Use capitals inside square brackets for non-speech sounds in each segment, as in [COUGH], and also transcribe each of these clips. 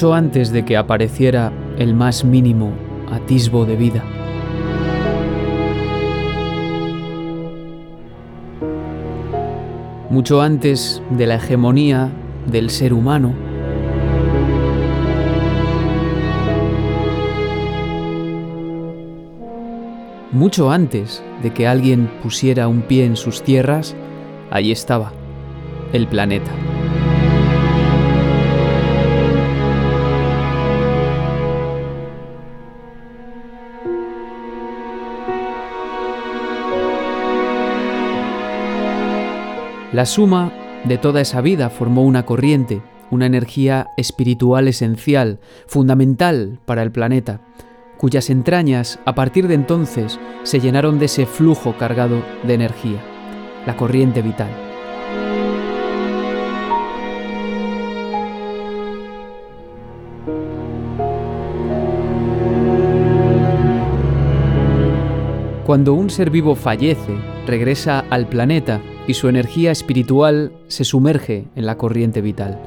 mucho antes de que apareciera el más mínimo atisbo de vida. Mucho antes de la hegemonía del ser humano, mucho antes de que alguien pusiera un pie en sus tierras, ahí estaba, el planeta. La suma de toda esa vida formó una corriente, una energía espiritual esencial, fundamental para el planeta, cuyas entrañas a partir de entonces se llenaron de ese flujo cargado de energía, la corriente vital. Cuando un ser vivo fallece, regresa al planeta y su energía espiritual se sumerge en la corriente vital.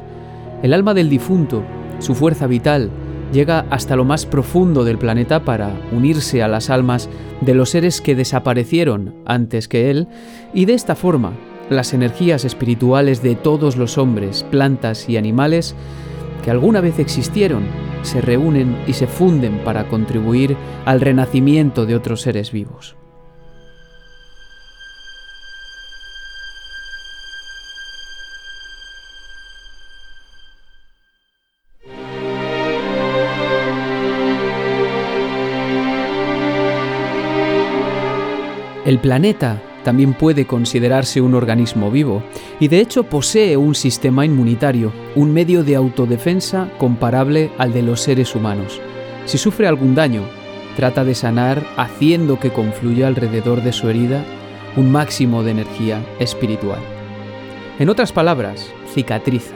El alma del difunto, su fuerza vital, llega hasta lo más profundo del planeta para unirse a las almas de los seres que desaparecieron antes que él, y de esta forma, las energías espirituales de todos los hombres, plantas y animales que alguna vez existieron se reúnen y se funden para contribuir al renacimiento de otros seres vivos. El planeta también puede considerarse un organismo vivo y de hecho posee un sistema inmunitario, un medio de autodefensa comparable al de los seres humanos. Si sufre algún daño, trata de sanar haciendo que confluya alrededor de su herida un máximo de energía espiritual. En otras palabras, cicatriza.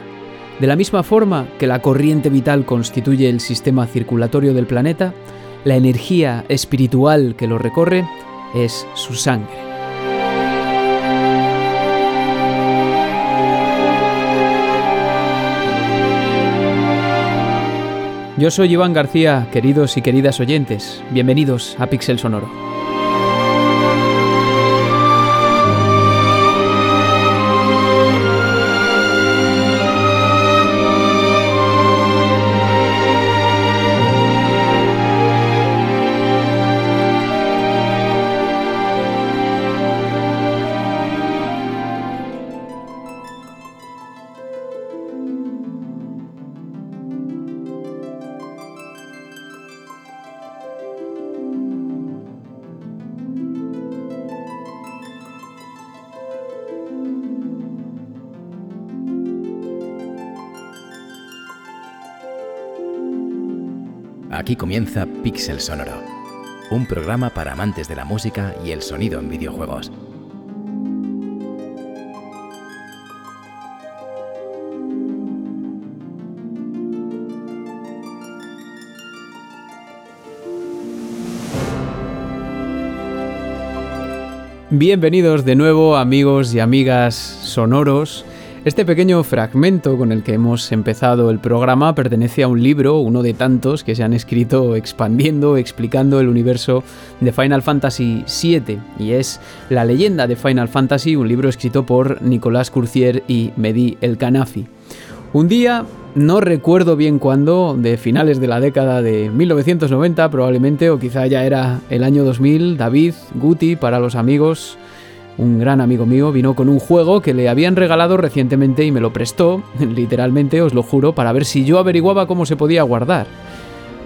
De la misma forma que la corriente vital constituye el sistema circulatorio del planeta, la energía espiritual que lo recorre es su sangre. Yo soy Iván García, queridos y queridas oyentes, bienvenidos a Pixel Sonoro. Aquí comienza Pixel Sonoro, un programa para amantes de la música y el sonido en videojuegos. Bienvenidos de nuevo amigos y amigas sonoros este pequeño fragmento con el que hemos empezado el programa pertenece a un libro, uno de tantos que se han escrito expandiendo, explicando el universo de Final Fantasy VII, y es La leyenda de Final Fantasy, un libro escrito por Nicolás Curcier y Mehdi El Kanafi. Un día, no recuerdo bien cuándo, de finales de la década de 1990 probablemente, o quizá ya era el año 2000, David, Guti, para los amigos, un gran amigo mío vino con un juego que le habían regalado recientemente y me lo prestó, [LAUGHS] literalmente os lo juro, para ver si yo averiguaba cómo se podía guardar.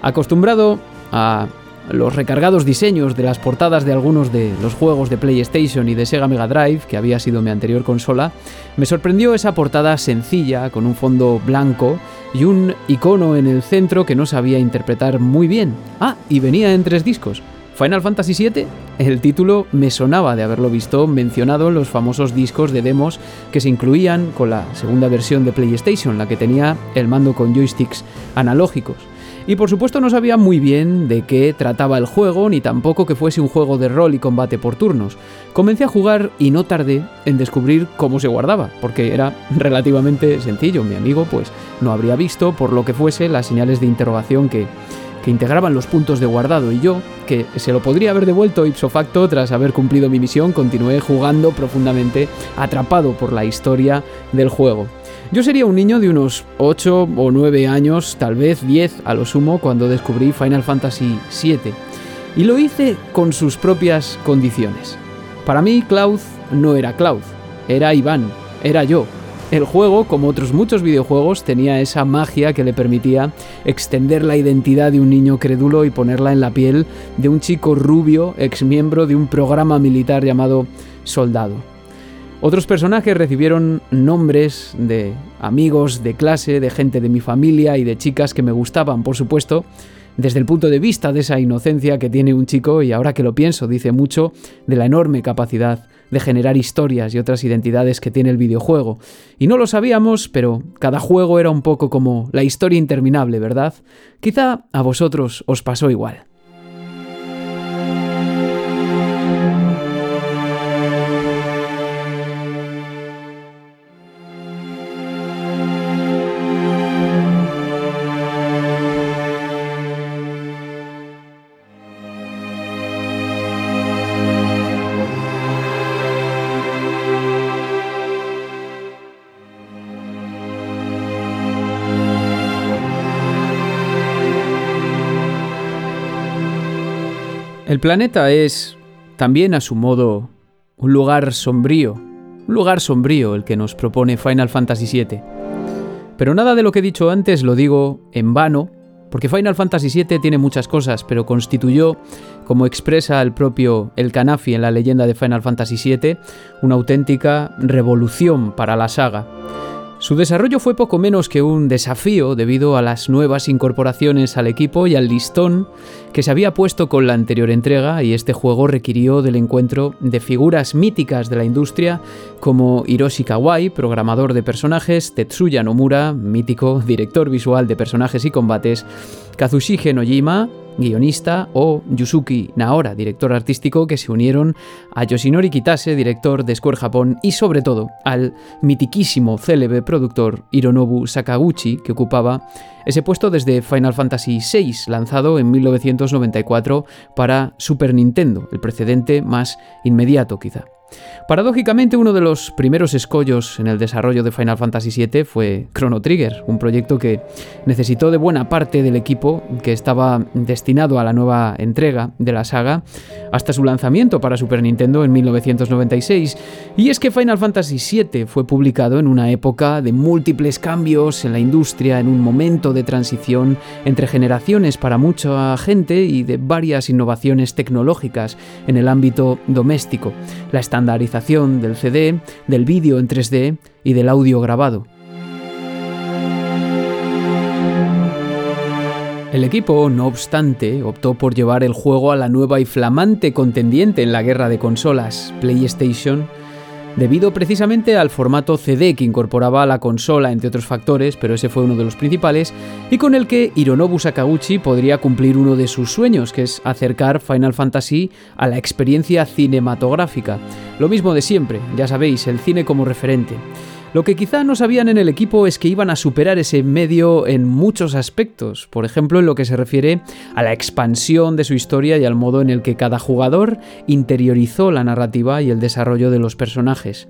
Acostumbrado a los recargados diseños de las portadas de algunos de los juegos de PlayStation y de Sega Mega Drive, que había sido mi anterior consola, me sorprendió esa portada sencilla, con un fondo blanco y un icono en el centro que no sabía interpretar muy bien. Ah, y venía en tres discos. Final Fantasy VII, el título me sonaba de haberlo visto mencionado en los famosos discos de demos que se incluían con la segunda versión de PlayStation, la que tenía el mando con joysticks analógicos. Y por supuesto no sabía muy bien de qué trataba el juego, ni tampoco que fuese un juego de rol y combate por turnos. Comencé a jugar y no tardé en descubrir cómo se guardaba, porque era relativamente sencillo. Mi amigo pues no habría visto, por lo que fuese, las señales de interrogación que, que integraban los puntos de guardado y yo, que se lo podría haber devuelto ipso facto tras haber cumplido mi misión, continué jugando profundamente atrapado por la historia del juego. Yo sería un niño de unos 8 o 9 años, tal vez 10 a lo sumo, cuando descubrí Final Fantasy VII. Y lo hice con sus propias condiciones. Para mí, Cloud no era Cloud, era Iván, era yo. El juego, como otros muchos videojuegos, tenía esa magia que le permitía extender la identidad de un niño crédulo y ponerla en la piel de un chico rubio, ex miembro de un programa militar llamado Soldado. Otros personajes recibieron nombres de amigos de clase, de gente de mi familia y de chicas que me gustaban, por supuesto, desde el punto de vista de esa inocencia que tiene un chico y ahora que lo pienso dice mucho de la enorme capacidad de generar historias y otras identidades que tiene el videojuego. Y no lo sabíamos, pero cada juego era un poco como la historia interminable, ¿verdad? Quizá a vosotros os pasó igual. El planeta es, también a su modo, un lugar sombrío, un lugar sombrío el que nos propone Final Fantasy VII. Pero nada de lo que he dicho antes lo digo en vano, porque Final Fantasy VII tiene muchas cosas, pero constituyó, como expresa el propio El Kanafi en la leyenda de Final Fantasy VII, una auténtica revolución para la saga. Su desarrollo fue poco menos que un desafío debido a las nuevas incorporaciones al equipo y al listón que se había puesto con la anterior entrega y este juego requirió del encuentro de figuras míticas de la industria como Hiroshi Kawai, programador de personajes, Tetsuya Nomura, mítico director visual de personajes y combates, Kazushige Nojima, guionista, o Yusuki Naora, director artístico, que se unieron a Yoshinori Kitase, director de Square Japón, y sobre todo al mitiquísimo célebre productor Hironobu Sakaguchi, que ocupaba ese puesto desde Final Fantasy VI, lanzado en 1994 para Super Nintendo, el precedente más inmediato quizá. Paradójicamente, uno de los primeros escollos en el desarrollo de Final Fantasy VII fue Chrono Trigger, un proyecto que necesitó de buena parte del equipo que estaba destinado a la nueva entrega de la saga hasta su lanzamiento para Super Nintendo en 1996. Y es que Final Fantasy VII fue publicado en una época de múltiples cambios en la industria, en un momento de transición entre generaciones para mucha gente y de varias innovaciones tecnológicas en el ámbito doméstico. La estandarización del CD, del vídeo en 3D y del audio grabado. El equipo, no obstante, optó por llevar el juego a la nueva y flamante contendiente en la guerra de consolas, PlayStation, debido precisamente al formato CD que incorporaba la consola, entre otros factores, pero ese fue uno de los principales, y con el que Hironobu Sakaguchi podría cumplir uno de sus sueños, que es acercar Final Fantasy a la experiencia cinematográfica. Lo mismo de siempre, ya sabéis, el cine como referente. Lo que quizá no sabían en el equipo es que iban a superar ese medio en muchos aspectos, por ejemplo en lo que se refiere a la expansión de su historia y al modo en el que cada jugador interiorizó la narrativa y el desarrollo de los personajes.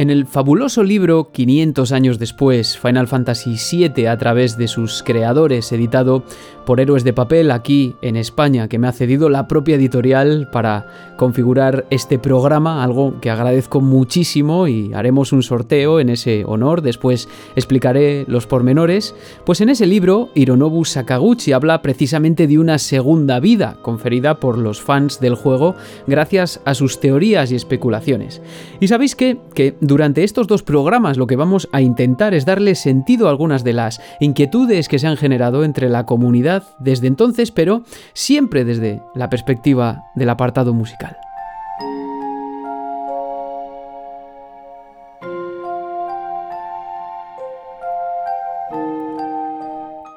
En el fabuloso libro 500 años después, Final Fantasy VII a través de sus creadores, editado por Héroes de Papel aquí en España, que me ha cedido la propia editorial para configurar este programa, algo que agradezco muchísimo y haremos un sorteo en ese honor, después explicaré los pormenores, pues en ese libro Hironobu Sakaguchi habla precisamente de una segunda vida conferida por los fans del juego gracias a sus teorías y especulaciones. Y sabéis qué? que Durante estos dos programas lo que vamos a intentar es darle sentido a algunas de las inquietudes que se han generado entre la comunidad desde entonces, pero siempre desde la perspectiva del apartado musical.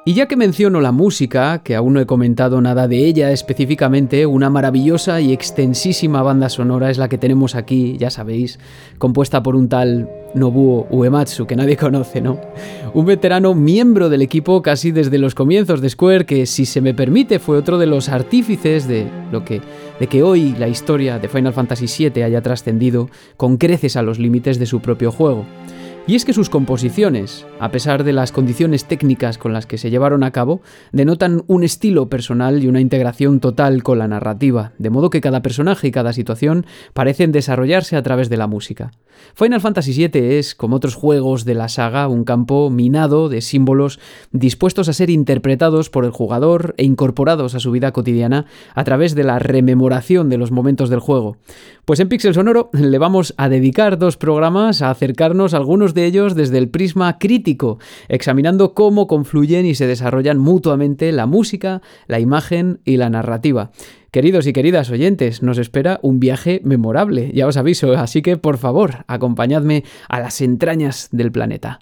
Y ya que menciono la música, que aún no he comentado nada de ella específicamente, una maravillosa y extensísima banda sonora es la que tenemos aquí, ya sabéis, compuesta por un tal Nobuo Uematsu, que nadie [LAUGHS] conoce, ¿no? Un veterano miembro del equipo casi desde los comienzos de Square, que si se me permite fue otro de los artífices de lo que de que hoy la historia de Final Fantasy VII haya trascendido con creces a los límites de su propio juego. Y es que sus composiciones, a pesar de las condiciones técnicas con las que se llevaron a cabo, denotan un estilo personal y una integración total con la narrativa, de modo que cada personaje y cada situación parecen desarrollarse a través de la música. Final Fantasy VII es, como otros juegos de la saga, un campo minado de símbolos dispuestos a ser interpretados por el jugador e incorporados a su vida cotidiana a través de la rememoración de los momentos del juego. Pues en Pixel Sonoro le vamos a dedicar dos programas a acercarnos a algunos de ellos desde el prisma crítico, examinando cómo confluyen y se desarrollan mutuamente la música, la imagen y la narrativa. Queridos y queridas oyentes, nos espera un viaje memorable, ya os aviso, así que por favor, acompañadme a las entrañas del planeta.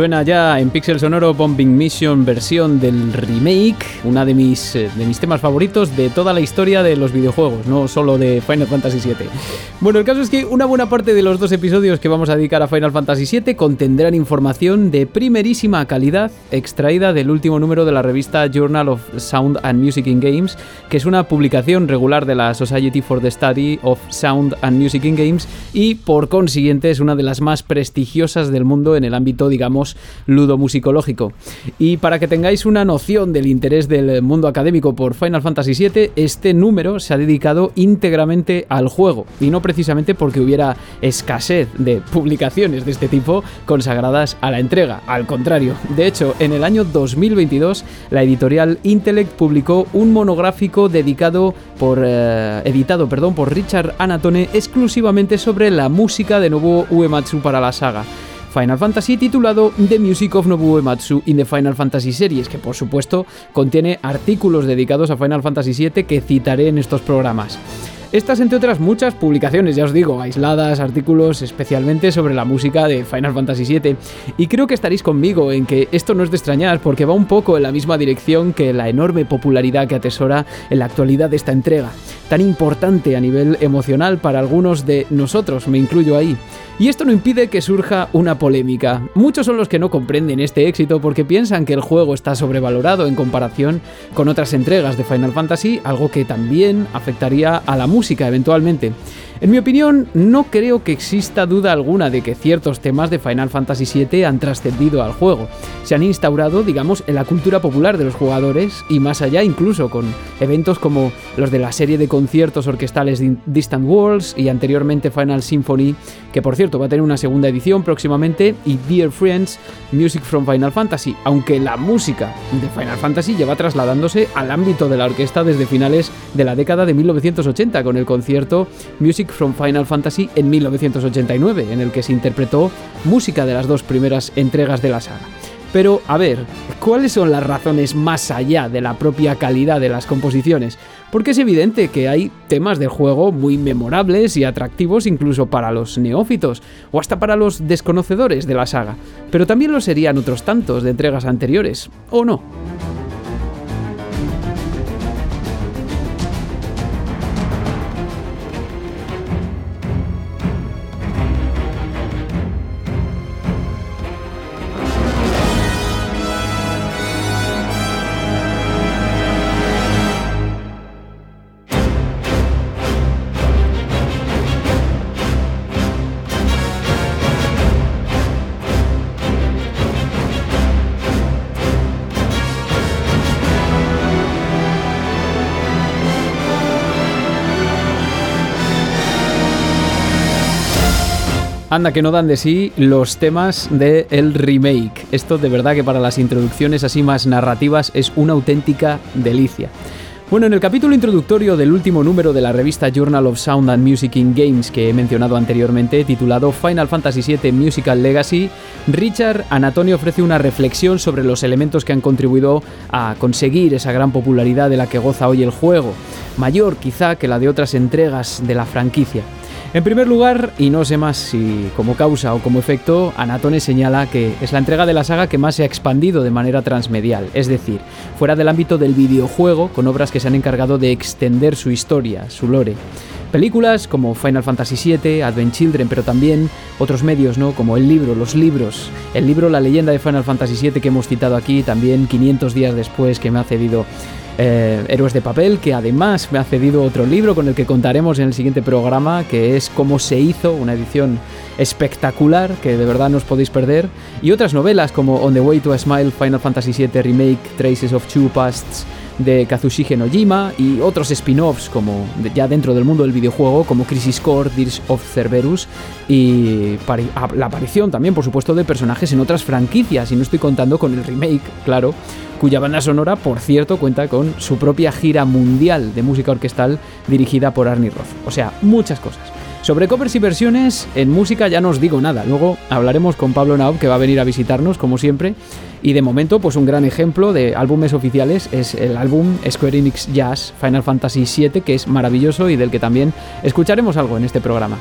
Suena ya en Pixel Sonoro Bombing Mission versión del remake, una de mis, eh, de mis temas favoritos de toda la historia de los videojuegos, no solo de Final Fantasy VII. Bueno, el caso es que una buena parte de los dos episodios que vamos a dedicar a Final Fantasy VII contendrán información de primerísima calidad extraída del último número de la revista Journal of Sound and Music in Games, que es una publicación regular de la Society for the Study of Sound and Music in Games y por consiguiente es una de las más prestigiosas del mundo en el ámbito, digamos, ludo-musicológico. Y para que tengáis una noción del interés del mundo académico por Final Fantasy VII, este número se ha dedicado íntegramente al juego, y no precisamente porque hubiera escasez de publicaciones de este tipo consagradas a la entrega, al contrario. De hecho, en el año 2022, la editorial Intellect publicó un monográfico dedicado por, eh, editado perdón, por Richard Anatone exclusivamente sobre la música de Nobuo Uematsu para la saga. Final Fantasy titulado The Music of Nobuo Ematsu in the Final Fantasy Series, que por supuesto contiene artículos dedicados a Final Fantasy VII que citaré en estos programas. Estas, entre otras muchas publicaciones, ya os digo, aisladas, artículos especialmente sobre la música de Final Fantasy VII. Y creo que estaréis conmigo en que esto no es de extrañar porque va un poco en la misma dirección que la enorme popularidad que atesora en la actualidad de esta entrega, tan importante a nivel emocional para algunos de nosotros, me incluyo ahí. Y esto no impide que surja una polémica. Muchos son los que no comprenden este éxito porque piensan que el juego está sobrevalorado en comparación con otras entregas de Final Fantasy, algo que también afectaría a la música eventualmente. En mi opinión, no creo que exista duda alguna de que ciertos temas de Final Fantasy VII han trascendido al juego. Se han instaurado, digamos, en la cultura popular de los jugadores y más allá incluso con eventos como los de la serie de conciertos orquestales Distant Worlds y anteriormente Final Symphony, que por cierto va a tener una segunda edición próximamente, y Dear Friends, Music from Final Fantasy, aunque la música de Final Fantasy lleva trasladándose al ámbito de la orquesta desde finales de la década de 1980 con el concierto Music from Final Fantasy en 1989, en el que se interpretó música de las dos primeras entregas de la saga. Pero, a ver, ¿cuáles son las razones más allá de la propia calidad de las composiciones? Porque es evidente que hay temas del juego muy memorables y atractivos incluso para los neófitos, o hasta para los desconocedores de la saga, pero también lo serían otros tantos de entregas anteriores, ¿o no? Anda que no dan de sí los temas del el remake. Esto de verdad que para las introducciones así más narrativas es una auténtica delicia. Bueno, en el capítulo introductorio del último número de la revista Journal of Sound and Music in Games que he mencionado anteriormente, titulado Final Fantasy VII Musical Legacy, Richard Anatoni ofrece una reflexión sobre los elementos que han contribuido a conseguir esa gran popularidad de la que goza hoy el juego, mayor quizá que la de otras entregas de la franquicia. En primer lugar, y no sé más si como causa o como efecto, Anatone señala que es la entrega de la saga que más se ha expandido de manera transmedial, es decir, fuera del ámbito del videojuego, con obras que se han encargado de extender su historia, su lore. Películas como Final Fantasy VII, Advent Children, pero también otros medios, ¿no? Como el libro, los libros. El libro La leyenda de Final Fantasy VII que hemos citado aquí, también 500 días después que me ha cedido eh, Héroes de Papel, que además me ha cedido otro libro con el que contaremos en el siguiente programa, que es Cómo se hizo, una edición espectacular que de verdad no os podéis perder, y otras novelas como On the Way to a Smile, Final Fantasy VII Remake, Traces of Two Pasts, de Kazushige Nojima y otros spin-offs como ya dentro del mundo del videojuego como Crisis Core, Dirge of Cerberus y la aparición también por supuesto de personajes en otras franquicias y no estoy contando con el remake, claro, cuya banda sonora, por cierto, cuenta con su propia gira mundial de música orquestal dirigida por Arnie Roth. O sea, muchas cosas. Sobre covers y versiones, en música ya no os digo nada. Luego hablaremos con Pablo Naub, que va a venir a visitarnos, como siempre. Y de momento, pues un gran ejemplo de álbumes oficiales es el álbum Square Enix Jazz Final Fantasy VII, que es maravilloso y del que también escucharemos algo en este programa.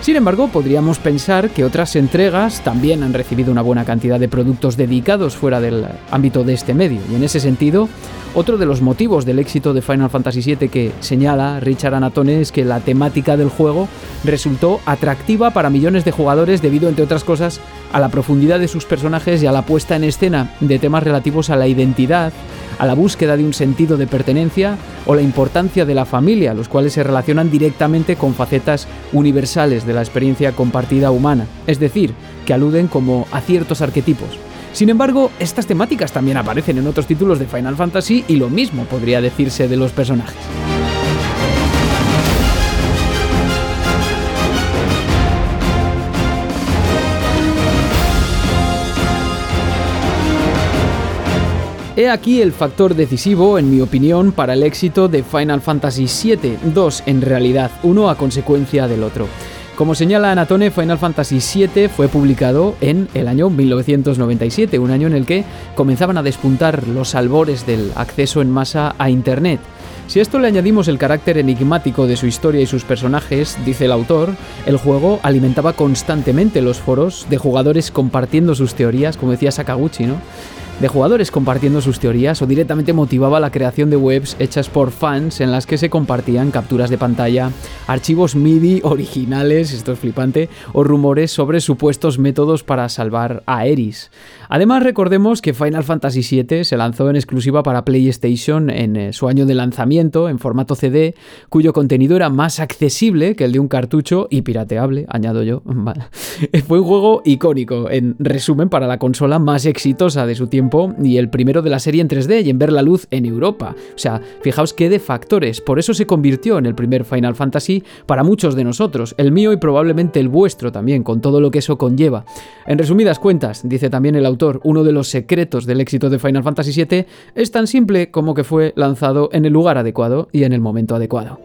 Sin embargo, podríamos pensar que otras entregas también han recibido una buena cantidad de productos dedicados fuera del ámbito de este medio, y en ese sentido, otro de los motivos del éxito de Final Fantasy VII que señala Richard Anatone es que la temática del juego resultó atractiva para millones de jugadores debido, entre otras cosas, a la profundidad de sus personajes y a la puesta en escena de temas relativos a la identidad, a la búsqueda de un sentido de pertenencia o la importancia de la familia, los cuales se relacionan directamente con facetas universales de la experiencia compartida humana, es decir, que aluden como a ciertos arquetipos. Sin embargo, estas temáticas también aparecen en otros títulos de Final Fantasy y lo mismo podría decirse de los personajes. He aquí el factor decisivo, en mi opinión, para el éxito de Final Fantasy VII, dos en realidad, uno a consecuencia del otro. Como señala Anatone, Final Fantasy VII fue publicado en el año 1997, un año en el que comenzaban a despuntar los albores del acceso en masa a Internet. Si a esto le añadimos el carácter enigmático de su historia y sus personajes, dice el autor, el juego alimentaba constantemente los foros de jugadores compartiendo sus teorías, como decía Sakaguchi, ¿no? De jugadores compartiendo sus teorías o directamente motivaba la creación de webs hechas por fans en las que se compartían capturas de pantalla, archivos MIDI [LAUGHS] originales, esto es flipante, o rumores sobre supuestos métodos para salvar a Eris. Además recordemos que Final Fantasy VII se lanzó en exclusiva para PlayStation en eh, su año de lanzamiento en formato CD, cuyo contenido era más accesible que el de un cartucho y pirateable, añado yo. [LAUGHS] Fue un juego icónico, en resumen, para la consola más exitosa de su tiempo y el primero de la serie en 3D y en ver la luz en Europa. O sea, fijaos qué de factores, por eso se convirtió en el primer Final Fantasy para muchos de nosotros, el mío y probablemente el vuestro también, con todo lo que eso conlleva. En resumidas cuentas, dice también el autor, uno de los secretos del éxito de Final Fantasy VII es tan simple como que fue lanzado en el lugar adecuado y en el momento adecuado.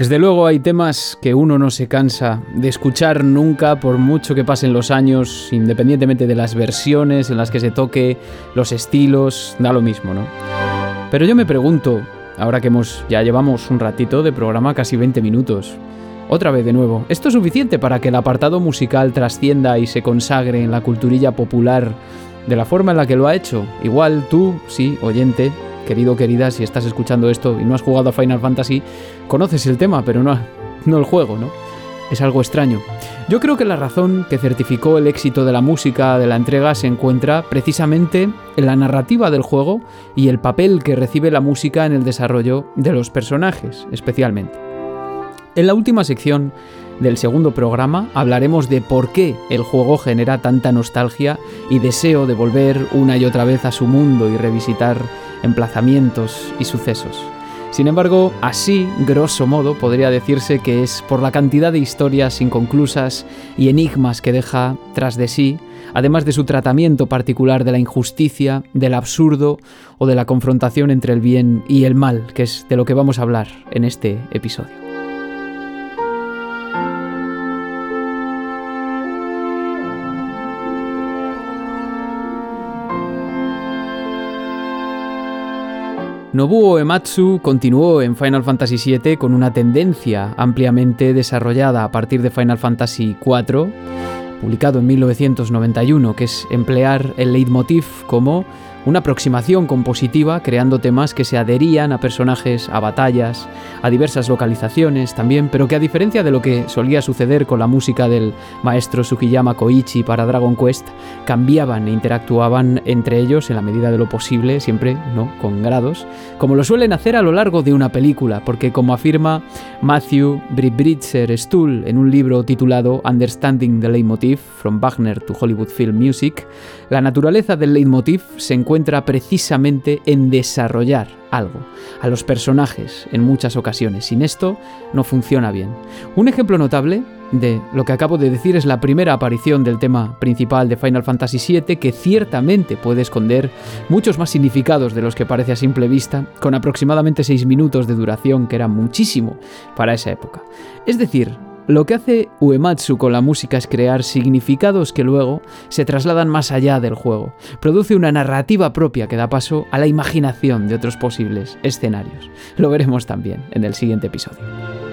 Desde luego hay temas que uno no se cansa de escuchar nunca por mucho que pasen los años, independientemente de las versiones en las que se toque, los estilos, da lo mismo, ¿no? Pero yo me pregunto, ahora que hemos ya llevamos un ratito de programa, casi 20 minutos, otra vez de nuevo, ¿esto es suficiente para que el apartado musical trascienda y se consagre en la culturilla popular de la forma en la que lo ha hecho? Igual tú, sí, oyente, querido querida, si estás escuchando esto y no has jugado a Final Fantasy, conoces el tema, pero no, no el juego, ¿no? Es algo extraño. Yo creo que la razón que certificó el éxito de la música de la entrega se encuentra precisamente en la narrativa del juego y el papel que recibe la música en el desarrollo de los personajes, especialmente. En la última sección del segundo programa hablaremos de por qué el juego genera tanta nostalgia y deseo de volver una y otra vez a su mundo y revisitar emplazamientos y sucesos. Sin embargo, así, grosso modo, podría decirse que es por la cantidad de historias inconclusas y enigmas que deja tras de sí, además de su tratamiento particular de la injusticia, del absurdo o de la confrontación entre el bien y el mal, que es de lo que vamos a hablar en este episodio. Nobuo Ematsu continuó en Final Fantasy VII con una tendencia ampliamente desarrollada a partir de Final Fantasy IV, publicado en 1991, que es emplear el leitmotiv como una aproximación compositiva creando temas que se adherían a personajes, a batallas, a diversas localizaciones también, pero que a diferencia de lo que solía suceder con la música del maestro Sugiyama Koichi para Dragon Quest, cambiaban e interactuaban entre ellos en la medida de lo posible, siempre no con grados, como lo suelen hacer a lo largo de una película, porque como afirma Matthew Bribritzer Stuhl en un libro titulado Understanding the Leitmotiv from Wagner to Hollywood Film Music, la naturaleza del leitmotiv se encuentra precisamente en desarrollar algo, a los personajes en muchas ocasiones. Sin esto no funciona bien. Un ejemplo notable de lo que acabo de decir es la primera aparición del tema principal de Final Fantasy VII que ciertamente puede esconder muchos más significados de los que parece a simple vista, con aproximadamente 6 minutos de duración que era muchísimo para esa época. Es decir, lo que hace Uematsu con la música es crear significados que luego se trasladan más allá del juego. Produce una narrativa propia que da paso a la imaginación de otros posibles escenarios. Lo veremos también en el siguiente episodio.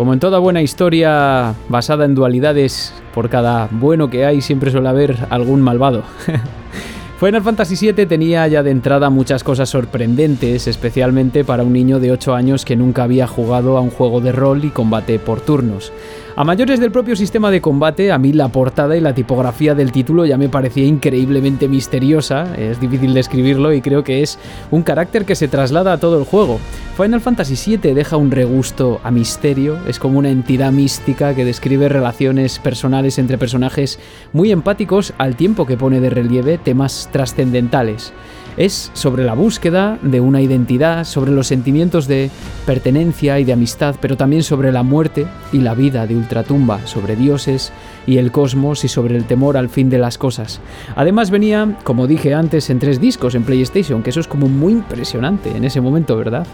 Como en toda buena historia basada en dualidades, por cada bueno que hay siempre suele haber algún malvado. [LAUGHS] Final Fantasy VII tenía ya de entrada muchas cosas sorprendentes, especialmente para un niño de 8 años que nunca había jugado a un juego de rol y combate por turnos. A mayores del propio sistema de combate, a mí la portada y la tipografía del título ya me parecía increíblemente misteriosa, es difícil describirlo y creo que es un carácter que se traslada a todo el juego. Final Fantasy VII deja un regusto a misterio, es como una entidad mística que describe relaciones personales entre personajes muy empáticos al tiempo que pone de relieve temas trascendentales. Es sobre la búsqueda de una identidad, sobre los sentimientos de pertenencia y de amistad, pero también sobre la muerte y la vida de Ultratumba, sobre dioses y el cosmos y sobre el temor al fin de las cosas. Además venía, como dije antes, en tres discos en PlayStation, que eso es como muy impresionante en ese momento, ¿verdad?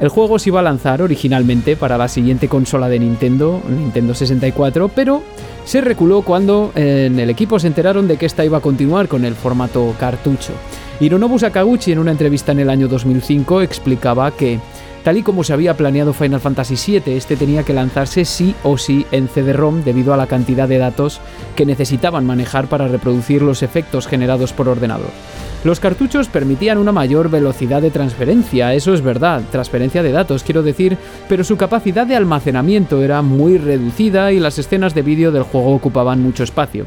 El juego se iba a lanzar originalmente para la siguiente consola de Nintendo, Nintendo 64, pero se reculó cuando en el equipo se enteraron de que esta iba a continuar con el formato cartucho. Hironobu Sakaguchi en una entrevista en el año 2005 explicaba que, tal y como se había planeado Final Fantasy VII, este tenía que lanzarse sí o sí en CD-ROM debido a la cantidad de datos que necesitaban manejar para reproducir los efectos generados por ordenador. Los cartuchos permitían una mayor velocidad de transferencia, eso es verdad, transferencia de datos quiero decir, pero su capacidad de almacenamiento era muy reducida y las escenas de vídeo del juego ocupaban mucho espacio.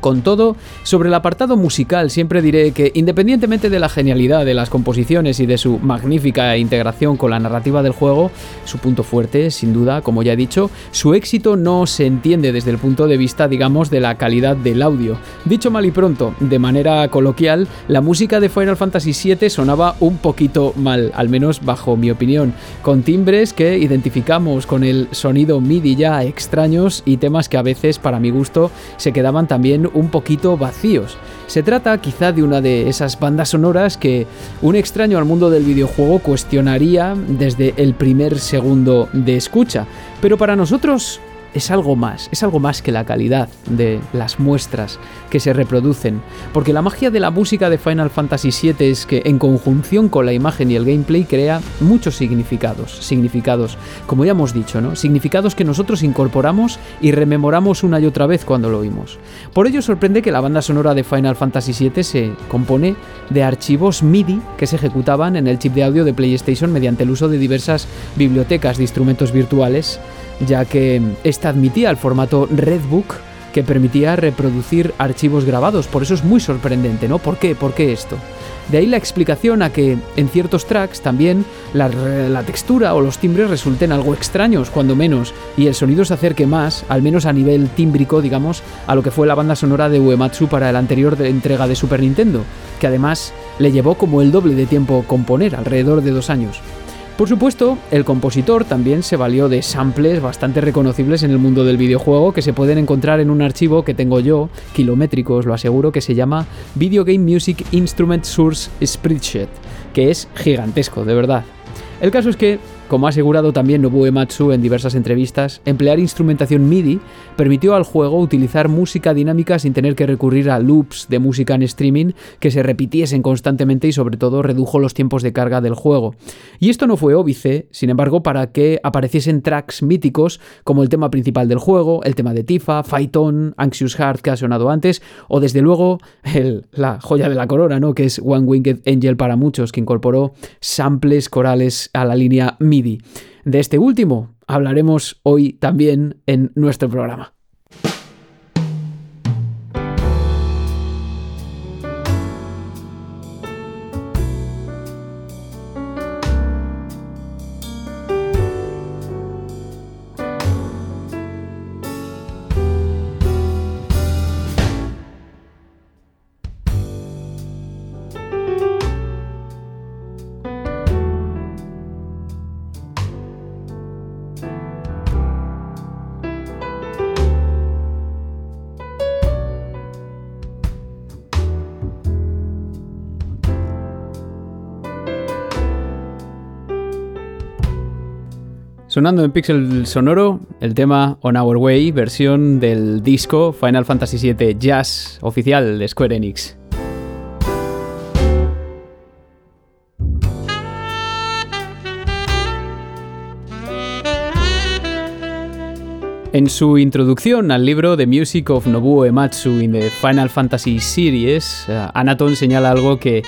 Con todo, sobre el apartado musical siempre diré que independientemente de la genialidad de las composiciones y de su magnífica integración con la narrativa del juego, su punto fuerte, sin duda, como ya he dicho, su éxito no se entiende desde el punto de vista, digamos, de la calidad del audio. Dicho mal y pronto, de manera coloquial, la música de Final Fantasy VII sonaba un poquito mal, al menos bajo mi opinión, con timbres que identificamos con el sonido MIDI ya extraños y temas que a veces, para mi gusto, se quedaban también un poquito vacíos. Se trata quizá de una de esas bandas sonoras que un extraño al mundo del videojuego cuestionaría desde el primer segundo de escucha, pero para nosotros es algo más, es algo más que la calidad de las muestras que se reproducen, porque la magia de la música de Final Fantasy VII es que en conjunción con la imagen y el gameplay crea muchos significados, significados, como ya hemos dicho, ¿no? Significados que nosotros incorporamos y rememoramos una y otra vez cuando lo oímos. Por ello sorprende que la banda sonora de Final Fantasy VII se compone de archivos MIDI que se ejecutaban en el chip de audio de PlayStation mediante el uso de diversas bibliotecas de instrumentos virtuales ya que esta admitía el formato Redbook que permitía reproducir archivos grabados. Por eso es muy sorprendente, ¿no? ¿Por qué? ¿Por qué esto? De ahí la explicación a que en ciertos tracks también la, textura o los timbres resulten algo extraños, cuando menos, y el sonido se acerque más, al menos a nivel tímbrico, digamos, a lo que fue la banda sonora de Uematsu para la anterior entrega de Super Nintendo, que además le llevó como el doble de tiempo componer, alrededor de dos años. Por supuesto, el compositor también se valió de samples bastante reconocibles en el mundo del videojuego que se pueden encontrar en un archivo que tengo yo, kilométrico os lo aseguro, que se llama Video Game Music Instrument Source Spreadsheet, que es gigantesco, de verdad. El caso es que como ha asegurado también Nobuo Ematsu en diversas entrevistas, emplear instrumentación MIDI permitió al juego utilizar música dinámica sin tener que recurrir a loops de música en streaming que se repitiesen constantemente y sobre todo redujo los tiempos de carga del juego. Y esto no fue óbice, sin embargo, para que apareciesen tracks míticos como el tema principal del juego, el tema de Tifa, Fight On, Anxious Heart que ha sonado antes, o desde luego la joya de la corona, ¿no? que es One Winged Angel para muchos, que incorporó samples corales a la línea MIDI de este último hablaremos hoy también en nuestro programa. Sonando en Pixel Sonoro, el tema On Our Way, versión del disco Final Fantasy VII Jazz oficial de Square Enix. En su introducción al libro The Music of Nobuo Ematsu in the Final Fantasy Series, eh, Anaton señala algo que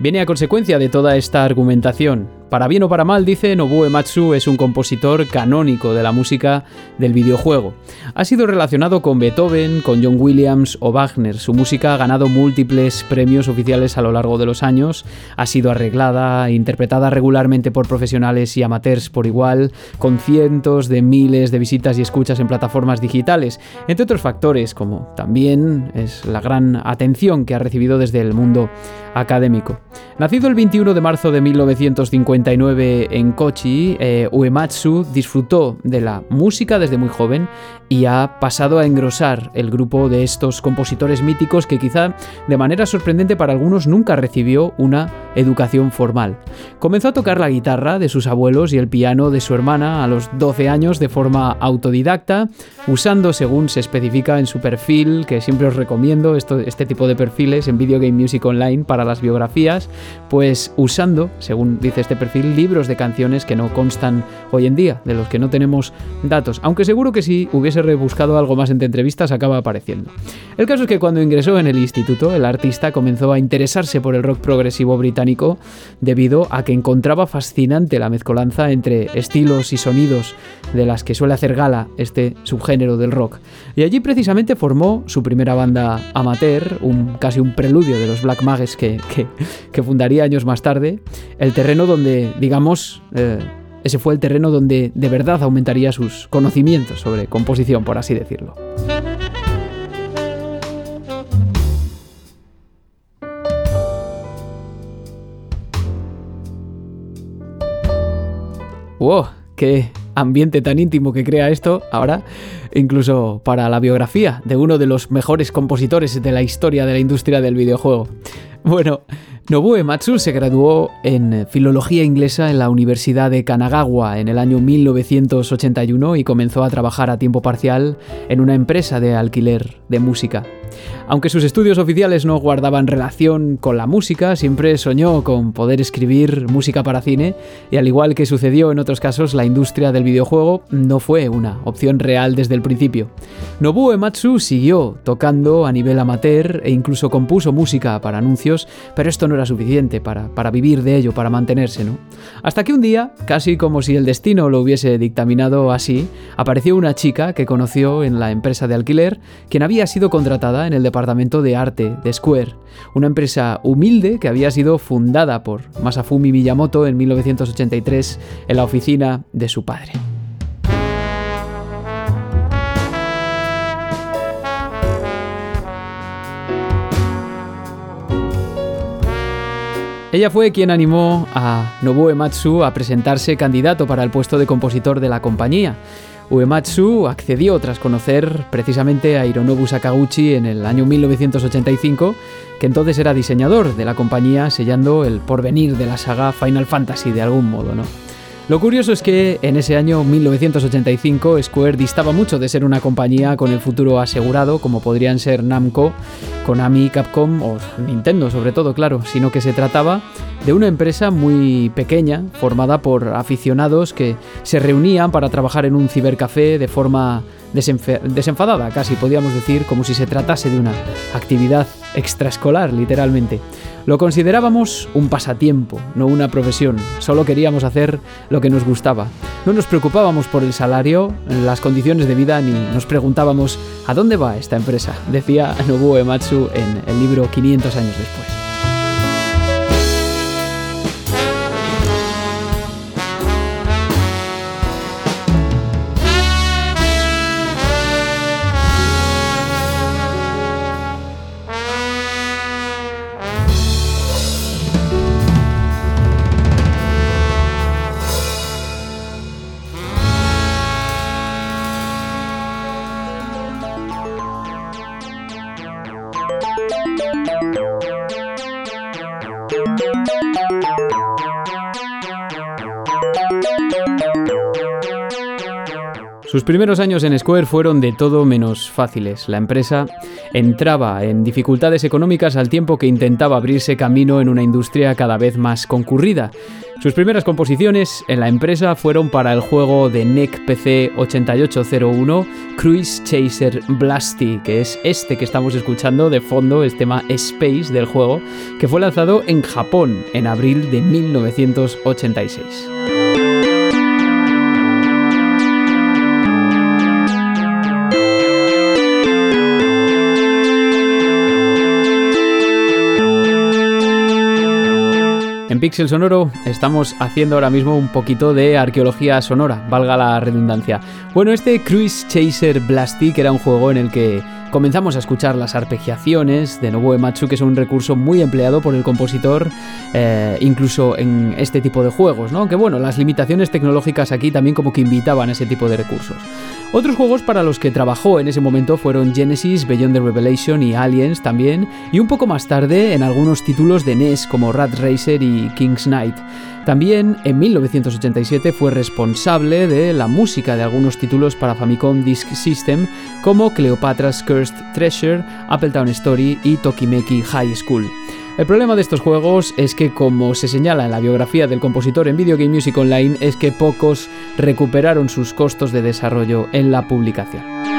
viene a consecuencia de toda esta argumentación. Para bien o para mal, dice, Nobuo Ematsu es un compositor canónico de la música del videojuego. Ha sido relacionado con Beethoven, con John Williams o Wagner. Su música ha ganado múltiples premios oficiales a lo largo de los años, ha sido arreglada interpretada regularmente por profesionales y amateurs por igual, con cientos de miles de visitas y escuchas en plataformas digitales, entre otros factores como también es la gran atención que ha recibido desde el mundo académico. Nacido el 21 de marzo de 1959 en Kochi, eh, Uematsu disfrutó de la música desde muy joven y ha pasado a engrosar el grupo de estos compositores míticos que quizá de manera sorprendente para algunos nunca recibió una educación formal. Comenzó a tocar la guitarra de sus abuelos y el piano de su hermana a los 12 años de forma autodidacta, usando según se especifica en su perfil, que siempre os recomiendo este tipo de perfiles en Video Game Music Online para las biografías, pues usando, según dice este perfil, libros de canciones que no constan hoy en día, de los que no tenemos datos, aunque seguro que si hubiese rebuscado algo más entre entrevistas acaba apareciendo. El caso es que cuando ingresó en el instituto, el artista comenzó a interesarse por el rock progresivo británico debido a que encontraba fascinante la mezcolanza entre estilos y sonidos de las que suele hacer gala este subgénero del rock. Y allí precisamente formó su primera banda amateur, un, casi un preludio de los Black Mages que, que, fundaría años más tarde, el terreno donde, digamos, eh, ese fue el terreno donde de verdad aumentaría sus conocimientos sobre composición, por así decirlo. ¡Wow! ¡Qué ambiente tan íntimo que crea esto ahora, incluso para la biografía de uno de los mejores compositores de la historia de la industria del videojuego. Bueno, Nobuo Matsu se graduó en Filología Inglesa en la Universidad de Kanagawa en el año 1981 y comenzó a trabajar a tiempo parcial en una empresa de alquiler de música. Aunque sus estudios oficiales no guardaban relación con la música, siempre soñó con poder escribir música para cine y al igual que sucedió en otros casos, la industria del videojuego no fue una opción real desde el principio. Nobuo Ematsu siguió tocando a nivel amateur e incluso compuso música para anuncios, pero esto no era suficiente para, para vivir de ello, para mantenerse, ¿no? Hasta que un día, casi como si el destino lo hubiese dictaminado así, apareció una chica que conoció en la empresa de alquiler, quien había sido contratada en el departamento de arte de Square, una empresa humilde que había sido fundada por Masafumi Miyamoto en 1983 en la oficina de su padre. Ella fue quien animó a Nobuo Ematsu a presentarse candidato para el puesto de compositor de la compañía. Uematsu accedió tras conocer precisamente a Hironobu Sakaguchi en el año 1985, que entonces era diseñador de la compañía, sellando el porvenir de la saga Final Fantasy de algún modo, ¿no? Lo curioso es que en ese año 1985 Square distaba mucho de ser una compañía con el futuro asegurado, como podrían ser Namco, Konami, Capcom o Nintendo sobre todo, claro, sino que se trataba de una empresa muy pequeña, formada por aficionados que se reunían para trabajar en un cibercafé de forma desenfadada, casi podríamos decir, como si se tratase de una actividad extraescolar, literalmente. Lo considerábamos un pasatiempo, no una profesión. Solo queríamos hacer lo que nos gustaba. No nos preocupábamos por el salario, las condiciones de vida, ni nos preguntábamos ¿a dónde va esta empresa? Decía Nobuo Ematsu en el libro 500 años después. Primeros años en Square fueron de todo menos fáciles. La empresa entraba en dificultades económicas al tiempo que intentaba abrirse camino en una industria cada vez más concurrida. Sus primeras composiciones en la empresa fueron para el juego de NEC PC 8801 Cruise Chaser Blasty, que es este que estamos escuchando de fondo, el tema Space del juego, que fue lanzado en Japón en abril de 1986. En Pixel Sonoro estamos haciendo ahora mismo un poquito de arqueología sonora, valga la redundancia. Bueno, este Cruise Chaser Blastic era un juego en el que comenzamos a escuchar las arpegiaciones de Nobuo Ematsu, que es un recurso muy empleado por el compositor, eh, incluso en este tipo de juegos, ¿no? Que bueno, las limitaciones tecnológicas aquí también como que invitaban a ese tipo de recursos. Otros juegos para los que trabajó en ese momento fueron Genesis, Beyond the Revelation y Aliens también, y un poco más tarde en algunos títulos de NES como Rat Racer y King's Knight. También en 1987 fue responsable de la música de algunos títulos para Famicom Disk System como Cleopatra's Cursed Treasure, Appletown Story y Tokimeki High School. El problema de estos juegos es que, como se señala en la biografía del compositor en Video Game Music Online, es que pocos recuperaron sus costos de desarrollo en la publicación.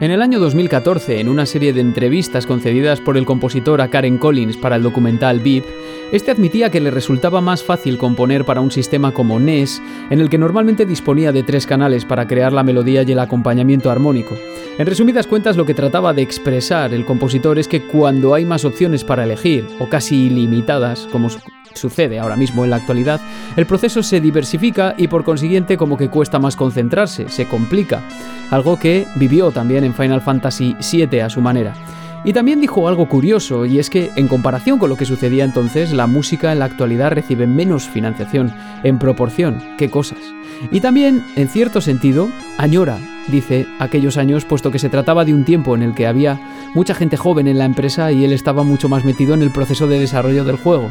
En el año 2014, en una serie de entrevistas concedidas por el compositor a Karen Collins para el documental VIP, este admitía que le resultaba más fácil componer para un sistema como NES, en el que normalmente disponía de tres canales para crear la melodía y el acompañamiento armónico. En resumidas cuentas, lo que trataba de expresar el compositor es que cuando hay más opciones para elegir, o casi ilimitadas, como sucede ahora mismo en la actualidad, el proceso se diversifica y por consiguiente como que cuesta más concentrarse, se complica, algo que vivió también en Final Fantasy VII a su manera. Y también dijo algo curioso, y es que en comparación con lo que sucedía entonces, la música en la actualidad recibe menos financiación, en proporción, qué cosas. Y también, en cierto sentido, añora, dice, aquellos años, puesto que se trataba de un tiempo en el que había mucha gente joven en la empresa y él estaba mucho más metido en el proceso de desarrollo del juego.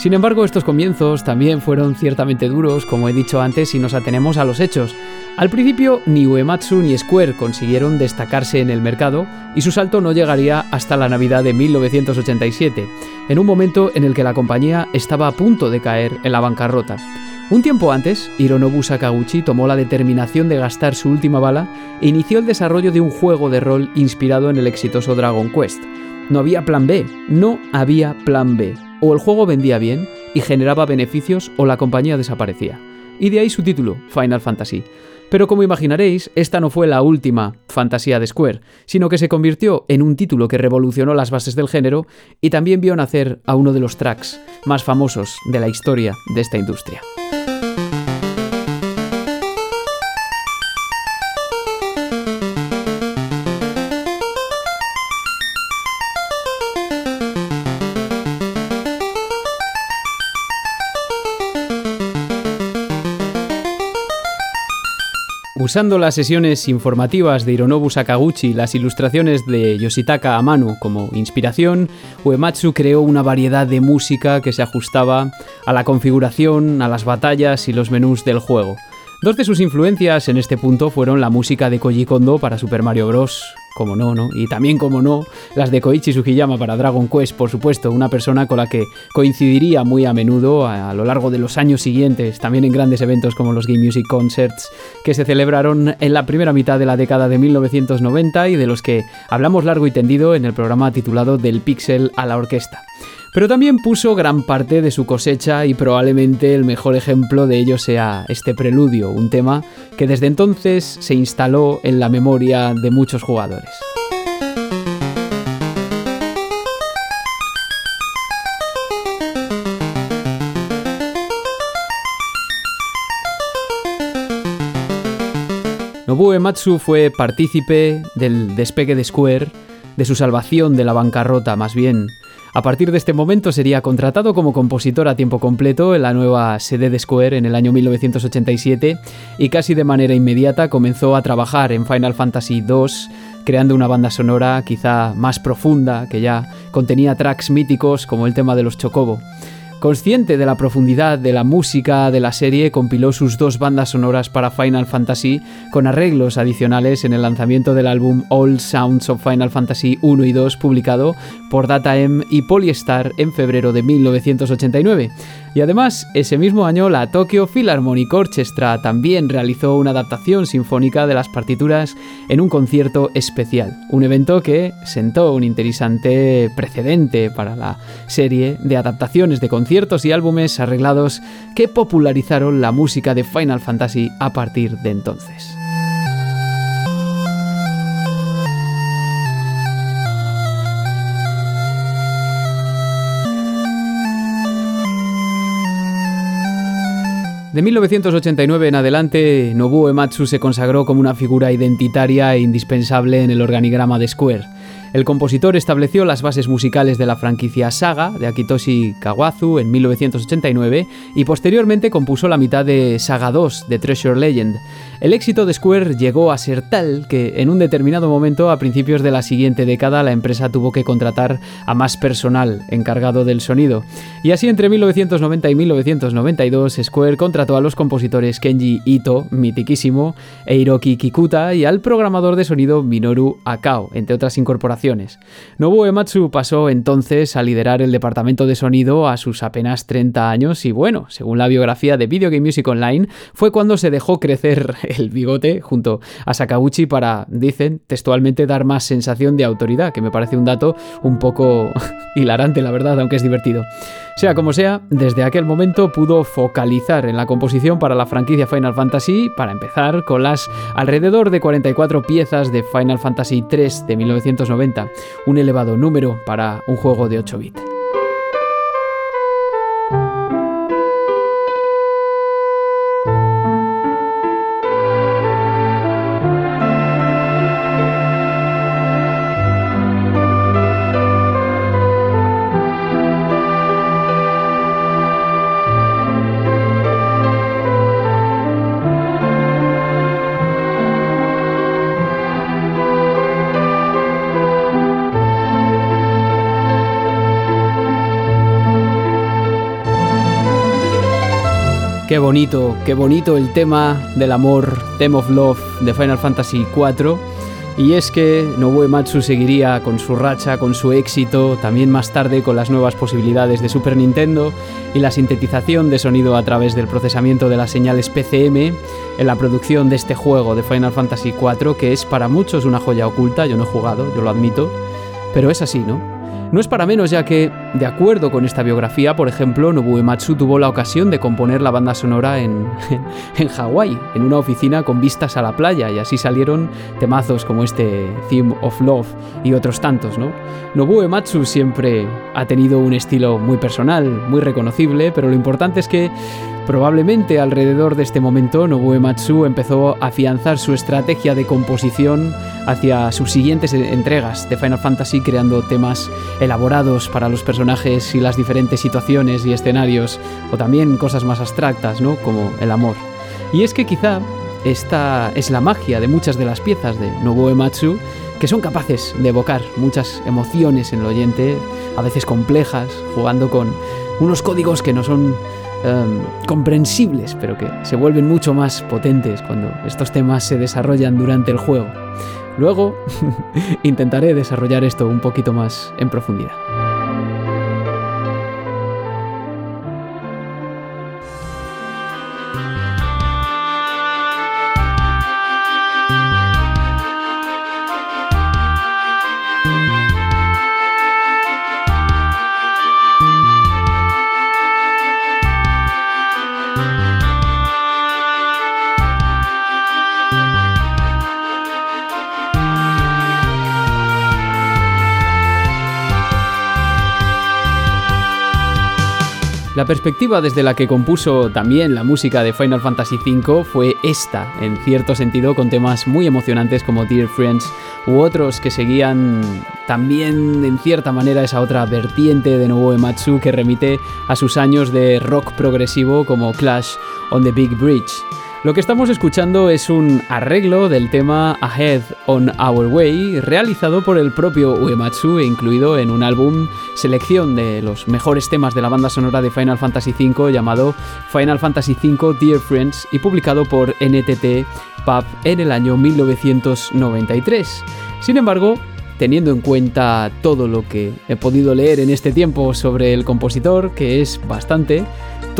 Sin embargo, estos comienzos también fueron ciertamente duros, como he dicho antes, si nos atenemos a los hechos. Al principio, ni Uematsu ni Square consiguieron destacarse en el mercado y su salto no llegaría hasta la Navidad de 1987, en un momento en el que la compañía estaba a punto de caer en la bancarrota. Un tiempo antes, Hironobu Sakaguchi tomó la determinación de gastar su última bala e inició el desarrollo de un juego de rol inspirado en el exitoso Dragon Quest. No había plan B, no había plan B. O el juego vendía bien y generaba beneficios o la compañía desaparecía. Y de ahí su título, Final Fantasy. Pero como imaginaréis, esta no fue la última fantasía de Square, sino que se convirtió en un título que revolucionó las bases del género y también vio nacer a uno de los tracks más famosos de la historia de esta industria. Usando las sesiones informativas de Hironobu Sakaguchi y las ilustraciones de Yoshitaka Amano como inspiración, Uematsu creó una variedad de música que se ajustaba a la configuración, a las batallas y los menús del juego. Dos de sus influencias en este punto fueron la música de Koji Kondo para Super Mario Bros., como no, ¿no? Y también, como no, las de Koichi Sugiyama para Dragon Quest, por supuesto, una persona con la que coincidiría muy a menudo a, lo largo de los años siguientes, también en grandes eventos como los Game Music Concerts, que se celebraron en la primera mitad de la década de 1990 y de los que hablamos largo y tendido en el programa titulado Del Pixel a la Orquesta pero también puso gran parte de su cosecha y probablemente el mejor ejemplo de ello sea este preludio, un tema que desde entonces se instaló en la memoria de muchos jugadores. Nobuo Ematsu fue partícipe del despegue de Square, de su salvación de la bancarrota más bien, a partir de este momento sería contratado como compositor a tiempo completo en la nueva sede de Square en el año 1987 y casi de manera inmediata comenzó a trabajar en Final Fantasy II, creando una banda sonora quizá más profunda que ya contenía tracks míticos como el tema de los Chocobo. Consciente de la profundidad de la música de la serie, compiló sus dos bandas sonoras para Final Fantasy con arreglos adicionales en el lanzamiento del álbum All Sounds of Final Fantasy 1 y 2 publicado por Data M y Polystar en febrero de 1989. Y además, ese mismo año la Tokyo Philharmonic Orchestra también realizó una adaptación sinfónica de las partituras en un concierto especial, un evento que sentó un interesante precedente para la serie de adaptaciones de conciertos y álbumes arreglados que popularizaron la música de Final Fantasy a partir de entonces. De 1989 en adelante, Nobuo Ematsu se consagró como una figura identitaria e indispensable en el organigrama de Square. El compositor estableció las bases musicales de la franquicia Saga de Akitoshi Kawazu en 1989 y posteriormente compuso la mitad de Saga 2 de Treasure Legend. El éxito de Square llegó a ser tal que en un determinado momento, a principios de la siguiente década, la empresa tuvo que contratar a más personal encargado del sonido. Y así entre 1990 y 1992, Square contrató a los compositores Kenji Ito, mitiquísimo, e Hiroki Kikuta y al programador de sonido Minoru Akao, entre otras incorporaciones Nobuo Ematsu pasó entonces a liderar el departamento de sonido a sus apenas 30 años y bueno, según la biografía de Video Game Music Online, fue cuando se dejó crecer [LAUGHS] el bigote junto a Sakaguchi para, dicen, textualmente dar más sensación de autoridad, que me parece un dato un poco [LAUGHS] hilarante, la verdad, aunque es divertido. Sea como sea, desde aquel momento pudo focalizar en la composición para la franquicia Final Fantasy, para empezar con las alrededor de 44 piezas de Final Fantasy III de 1990, un elevado número para un juego de 8 bits. Bonito, qué bonito el tema del amor, Theme of Love de Final Fantasy IV. Y es que Nobuo Ematsu seguiría con su racha, con su éxito, también más tarde con las nuevas posibilidades de Super Nintendo y la sintetización de sonido a través del procesamiento de las señales PCM en la producción de este juego de Final Fantasy IV, que es para muchos una joya oculta, yo no he jugado, yo lo admito, pero es así, ¿no? No es para menos ya que, de acuerdo con esta biografía, por ejemplo, Nobuo Ematsu tuvo la ocasión de componer la banda sonora en, [LAUGHS] en Hawái, en una oficina con vistas a la playa, y así salieron temazos como este Theme of Love y otros tantos, ¿no? Nobuo Ematsu siempre ha tenido un estilo muy personal, muy reconocible, pero lo importante es que Probablemente alrededor de este momento Nobuo Ematsu empezó a afianzar su estrategia de composición hacia sus siguientes entregas de Final Fantasy creando temas elaborados para los personajes y las diferentes situaciones y escenarios o también cosas más abstractas, ¿no? como el amor. Y es que quizá esta es la magia de muchas de las piezas de Nobuo Ematsu que son capaces de evocar muchas emociones en el oyente, a veces complejas, jugando con unos códigos que no son Em, comprensibles, pero que se vuelven mucho más potentes cuando estos temas se desarrollan durante el juego. Luego [LAUGHS] intentaré desarrollar esto un poquito más en profundidad. La perspectiva desde la que compuso también la música de Final Fantasy V fue esta, en cierto sentido, con temas muy emocionantes como Dear Friends u otros que seguían también en cierta manera esa otra vertiente de Nobuo Ematsu que remite a sus años de rock progresivo como Clash on the Big Bridge. Lo que estamos escuchando es un arreglo del tema Ahead on Our Way, realizado por el propio Uematsu e incluido en un álbum selección de los mejores temas de la banda sonora de Final Fantasy V llamado Final Fantasy V Dear Friends y publicado por NTT Pub en el año 1993. Sin embargo, teniendo en cuenta todo lo que he podido leer en este tiempo sobre el compositor, que es bastante,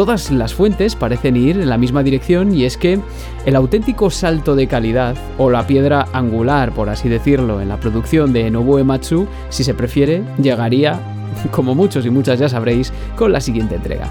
Todas las fuentes parecen ir en la misma dirección y es que el auténtico salto de calidad, o la piedra angular, por así decirlo, en la producción de Nobuo Ematsu, si se prefiere, llegaría, [LAUGHS] como muchos y muchas ya sabréis, con la siguiente entrega.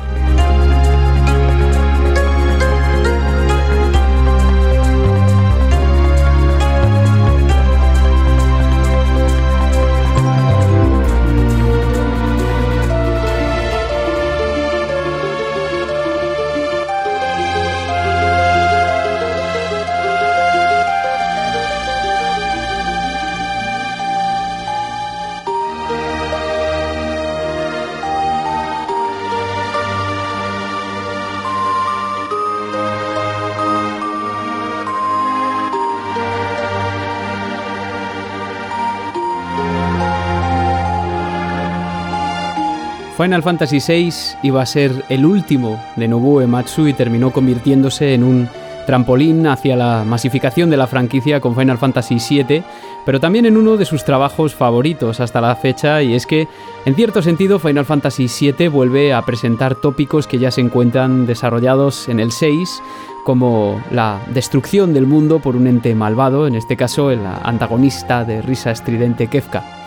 Final Fantasy VI iba a ser el último de Nobuo Ematsu y terminó convirtiéndose en un trampolín hacia la masificación de la franquicia con Final Fantasy VII, pero también en uno de sus trabajos favoritos hasta la fecha, y es que, en cierto sentido, Final Fantasy VII vuelve a presentar tópicos que ya se encuentran desarrollados en el 6, como la destrucción del mundo por un ente malvado, en este caso el antagonista de risa estridente Kefka.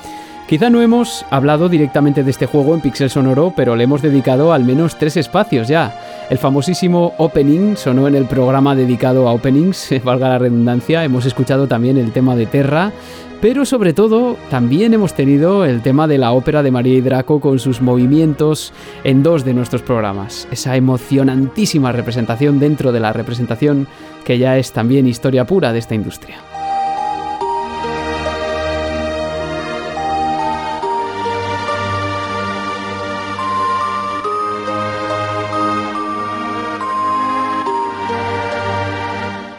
Quizá no hemos hablado directamente de este juego en Pixel Sonoro, pero le hemos dedicado al menos tres espacios ya. El famosísimo Opening sonó en el programa dedicado a Openings, [LAUGHS] valga la redundancia. Hemos escuchado también el tema de Terra, pero sobre todo también hemos tenido el tema de la ópera de María y Draco con sus movimientos en dos de nuestros programas. Esa emocionantísima representación dentro de la representación que ya es también historia pura de esta industria.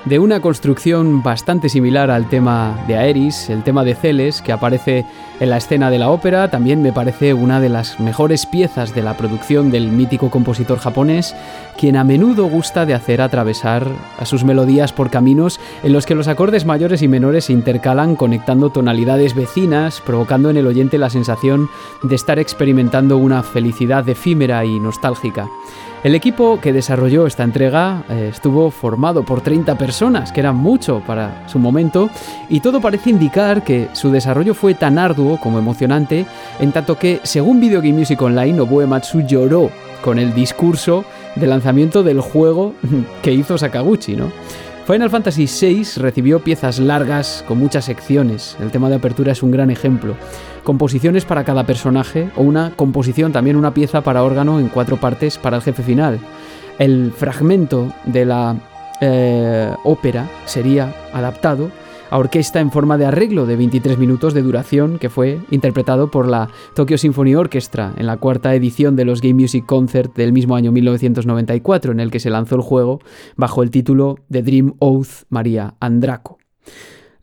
De una construcción bastante similar al tema de Aeris, el tema de Celes, que aparece en la escena de la ópera, también me parece una de las mejores piezas de la producción del mítico compositor japonés, quien a menudo gusta de hacer atravesar a sus melodías por caminos en los que los acordes mayores y menores se intercalan conectando tonalidades vecinas, provocando en el oyente la sensación de estar experimentando una felicidad efímera y nostálgica. El equipo que desarrolló esta entrega eh, estuvo formado por 30 personas, que era mucho para su momento, y todo parece indicar que su desarrollo fue tan arduo como emocionante, en tanto que, según Video Game Music Online, Nobuo Matsu lloró con el discurso de lanzamiento del juego [LAUGHS] que hizo Sakaguchi, ¿no? Final Fantasy VI recibió piezas largas con muchas secciones. El tema de apertura es un gran ejemplo composiciones para cada personaje o una composición, también una pieza para órgano en cuatro partes para el jefe final. El fragmento de la eh, ópera sería adaptado a orquesta en forma de arreglo de 23 minutos de duración que fue interpretado por la Tokyo Symphony Orchestra en la cuarta edición de los Game Music Concert del mismo año 1994 en el que se lanzó el juego bajo el título The Dream Oath María Andraco.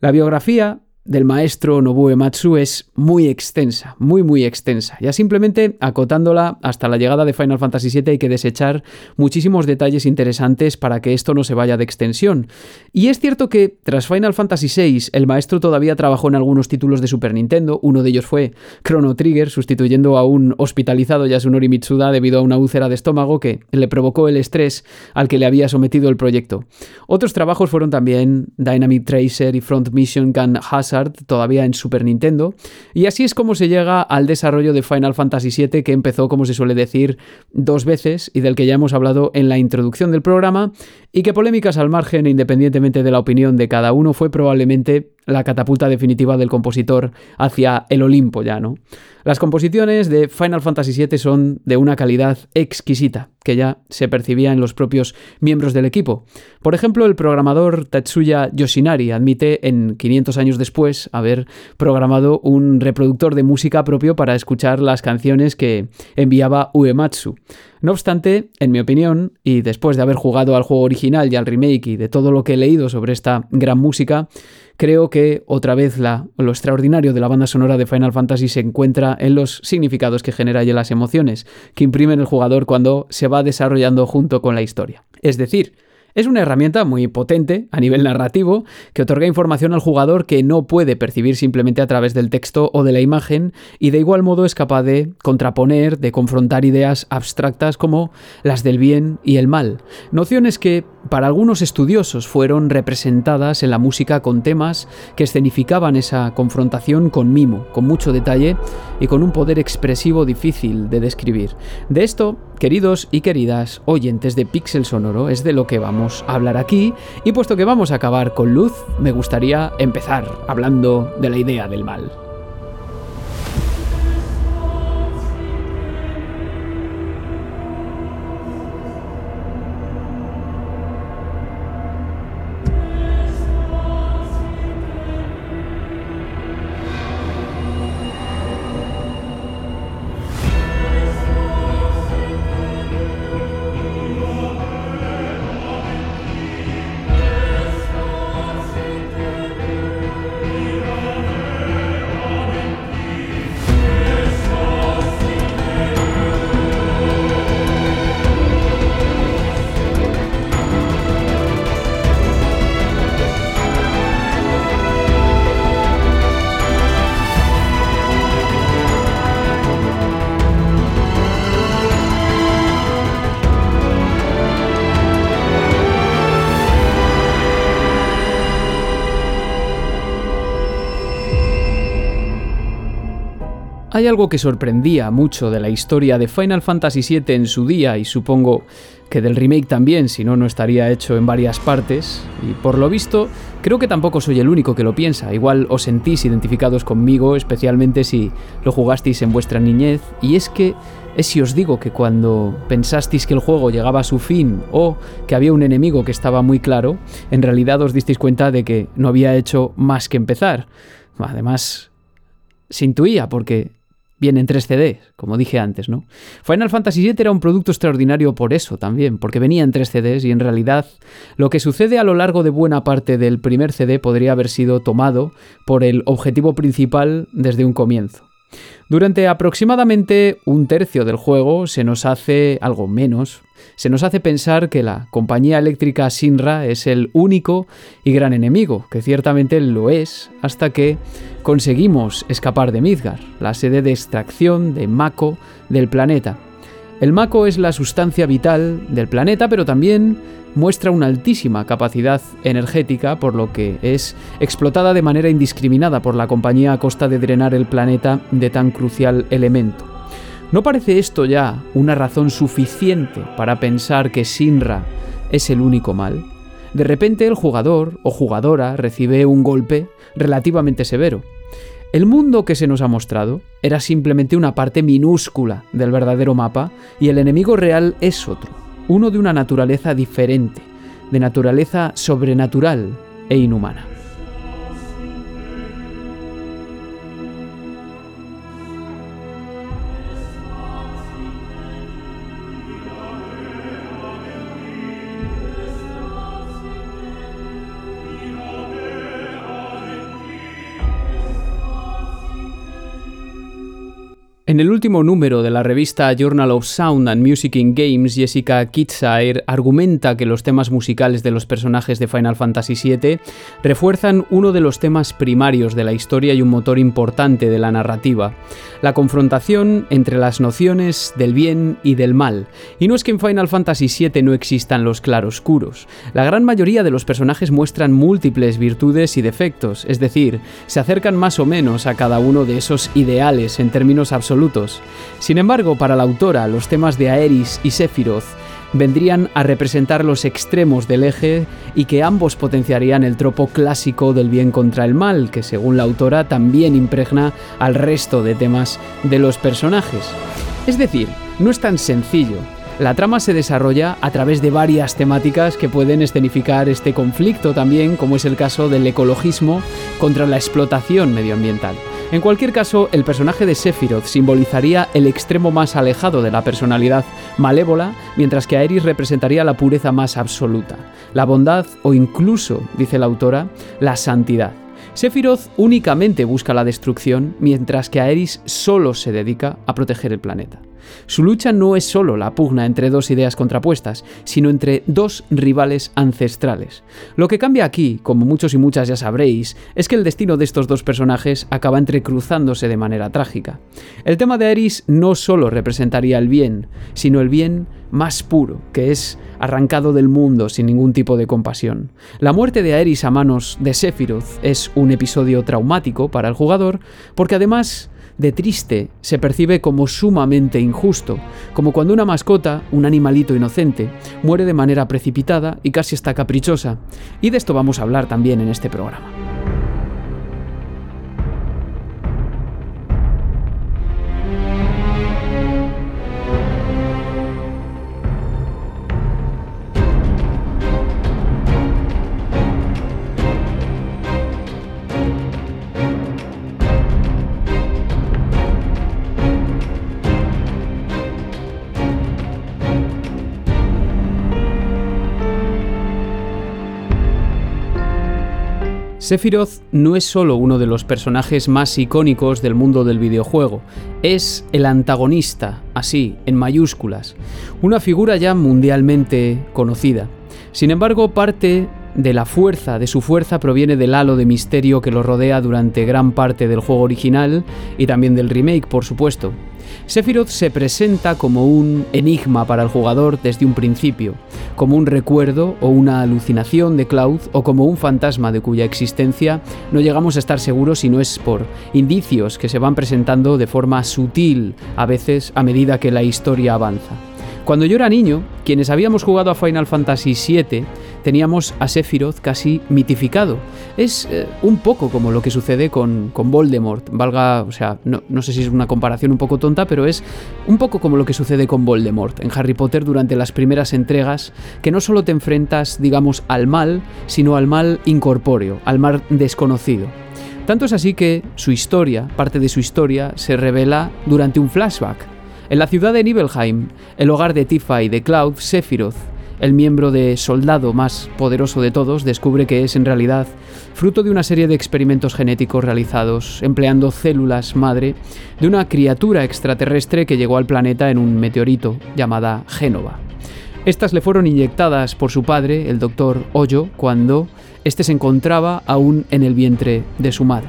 La biografía del maestro Nobuo Ematsu es muy extensa, muy muy extensa. Ya simplemente acotándola hasta la llegada de Final Fantasy VII hay que desechar muchísimos detalles interesantes para que esto no se vaya de extensión. Y es cierto que tras Final Fantasy VI el maestro todavía trabajó en algunos títulos de Super Nintendo, uno de ellos fue Chrono Trigger, sustituyendo a un hospitalizado Yasunori Mitsuda debido a una úlcera de estómago que le provocó el estrés al que le había sometido el proyecto. Otros trabajos fueron también Dynamic Tracer y Front Mission Gun Todavía en Super Nintendo. Y así es como se llega al desarrollo de Final Fantasy VII, que empezó, como se suele decir, dos veces y del que ya hemos hablado en la introducción del programa, y que polémicas al margen, independientemente de la opinión de cada uno, fue probablemente la catapulta definitiva del compositor hacia el Olimpo ya, ¿no? Las composiciones de Final Fantasy VII son de una calidad exquisita, que ya se percibía en los propios miembros del equipo. Por ejemplo, el programador Tatsuya Yoshinari admite en 500 años después haber programado un reproductor de música propio para escuchar las canciones que enviaba Uematsu. No obstante, en mi opinión, y después de haber jugado al juego original y al remake y de todo lo que he leído sobre esta gran música, creo que otra vez la, lo extraordinario de la banda sonora de Final Fantasy se encuentra en los significados que genera y en las emociones que imprime el jugador cuando se va desarrollando junto con la historia. Es decir, es una herramienta muy potente a nivel narrativo que otorga información al jugador que no puede percibir simplemente a través del texto o de la imagen y de igual modo es capaz de contraponer, de confrontar ideas abstractas como las del bien y el mal. Nociones que para algunos estudiosos fueron representadas en la música con temas que escenificaban esa confrontación con mimo, con mucho detalle y con un poder expresivo difícil de describir. De esto, queridos y queridas oyentes de Pixel Sonoro, es de lo que vamos a hablar aquí y puesto que vamos a acabar con luz, me gustaría empezar hablando de la idea del mal. Algo que sorprendía mucho de la historia de Final Fantasy VII en su día y supongo que del remake también, si no, no estaría hecho en varias partes. Y por lo visto, creo que tampoco soy el único que lo piensa. Igual os sentís identificados conmigo, especialmente si lo jugasteis en vuestra niñez. Y es que es si os digo que cuando pensasteis que el juego llegaba a su fin o que había un enemigo que estaba muy claro, en realidad os disteis cuenta de que no había hecho más que empezar. Además, se intuía porque viene en 3 CD, como dije antes, ¿no? Final Fantasy VII era un producto extraordinario por eso también, porque venía en 3 CDs y en realidad lo que sucede a lo largo de buena parte del primer CD podría haber sido tomado por el objetivo principal desde un comienzo. Durante aproximadamente un tercio del juego se nos hace algo menos, se nos hace pensar que la compañía eléctrica Sinra es el único y gran enemigo, que ciertamente lo es, hasta que conseguimos escapar de Midgar, la sede de extracción de Mako del planeta. El Mako es la sustancia vital del planeta, pero también muestra una altísima capacidad energética, por lo que es explotada de manera indiscriminada por la compañía a costa de drenar el planeta de tan crucial elemento. ¿No parece esto ya una razón suficiente para pensar que Sinra es el único mal? De repente el jugador o jugadora recibe un golpe relativamente severo. El mundo que se nos ha mostrado era simplemente una parte minúscula del verdadero mapa y el enemigo real es otro, uno de una naturaleza diferente, de naturaleza sobrenatural e inhumana. El último número de la revista Journal of Sound and Music in Games, Jessica Kitsair argumenta que los temas musicales de los personajes de Final Fantasy VII refuerzan uno de los temas primarios de la historia y un motor importante de la narrativa, la confrontación entre las nociones del bien y del mal. Y no es que en Final Fantasy VII no existan los claroscuros, la gran mayoría de los personajes muestran múltiples virtudes y defectos, es decir, se acercan más o menos a cada uno de esos ideales en términos absolutos sin embargo, para la autora, los temas de Aeris y Sephiroth vendrían a representar los extremos del eje y que ambos potenciarían el tropo clásico del bien contra el mal, que según la autora también impregna al resto de temas de los personajes. Es decir, no es tan sencillo. La trama se desarrolla a través de varias temáticas que pueden escenificar este conflicto también, como es el caso del ecologismo contra la explotación medioambiental. En cualquier caso, el personaje de Sephiroth simbolizaría el extremo más alejado de la personalidad malévola, mientras que Aeris representaría la pureza más absoluta, la bondad o incluso, dice la autora, la santidad. Sephiroth únicamente busca la destrucción, mientras que Aeris solo se dedica a proteger el planeta. Su lucha no es solo la pugna entre dos ideas contrapuestas, sino entre dos rivales ancestrales. Lo que cambia aquí, como muchos y muchas ya sabréis, es que el destino de estos dos personajes acaba entrecruzándose de manera trágica. El tema de Aeris no solo representaría el bien, sino el bien más puro, que es arrancado del mundo sin ningún tipo de compasión. La muerte de Aeris a manos de Sephiroth es un episodio traumático para el jugador, porque además de triste se percibe como sumamente injusto, como cuando una mascota, un animalito inocente, muere de manera precipitada y casi está caprichosa. Y de esto vamos a hablar también en este programa. Sephiroth no es solo uno de los personajes más icónicos del mundo del videojuego, es el antagonista, así, en mayúsculas, una figura ya mundialmente conocida. Sin embargo, parte de la fuerza, de su fuerza proviene del halo de misterio que lo rodea durante gran parte del juego original y también del remake, por supuesto. Sephiroth se presenta como un enigma para el jugador desde un principio, como un recuerdo o una alucinación de Cloud o como un fantasma de cuya existencia no llegamos a estar seguros si no es por indicios que se van presentando de forma sutil a veces a medida que la historia avanza. Cuando yo era niño, quienes habíamos jugado a Final Fantasy VII teníamos a Sephiroth casi mitificado. Es eh, un poco como lo que sucede con, con Voldemort. Valga, o sea, no, no, sé si es una comparación un poco tonta, pero es un poco como lo que sucede con Voldemort en Harry Potter durante las primeras entregas, que no solo te enfrentas, digamos, al mal, sino al mal incorpóreo, al mal desconocido. Tanto es así que su historia, parte de su historia, se revela durante un flashback. En la ciudad de Nibelheim, el hogar de Tifa y de Cloud, Sephiroth, el miembro de soldado más poderoso de todos, descubre que es en realidad fruto de una serie de experimentos genéticos realizados empleando células madre de una criatura extraterrestre que llegó al planeta en un meteorito llamada Génova. Estas le fueron inyectadas por su padre, el doctor Hoyo, cuando éste se encontraba aún en el vientre de su madre.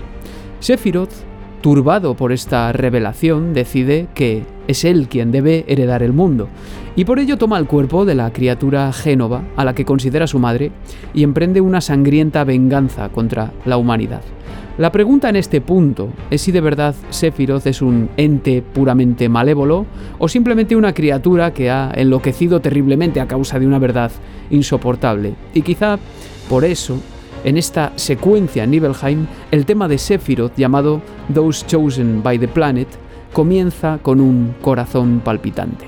Sephiroth, turbado por esta revelación, decide que es él quien debe heredar el mundo, y por ello toma el cuerpo de la criatura Génova, a la que considera su madre, y emprende una sangrienta venganza contra la humanidad. La pregunta en este punto es si de verdad Sephiroth es un ente puramente malévolo o simplemente una criatura que ha enloquecido terriblemente a causa de una verdad insoportable. Y quizá por eso, en esta secuencia en Nibelheim, el tema de Sephiroth llamado Those Chosen by the Planet comienza con un corazón palpitante.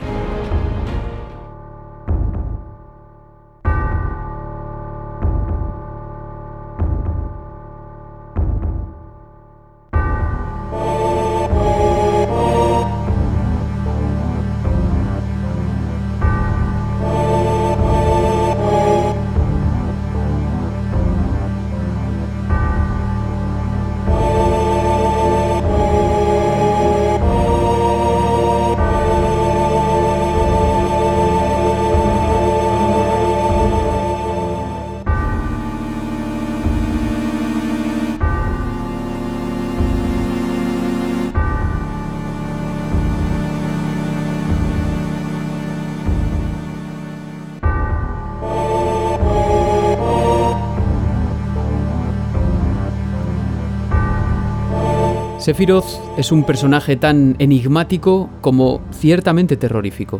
Sephiroth es un personaje tan enigmático como ciertamente terrorífico.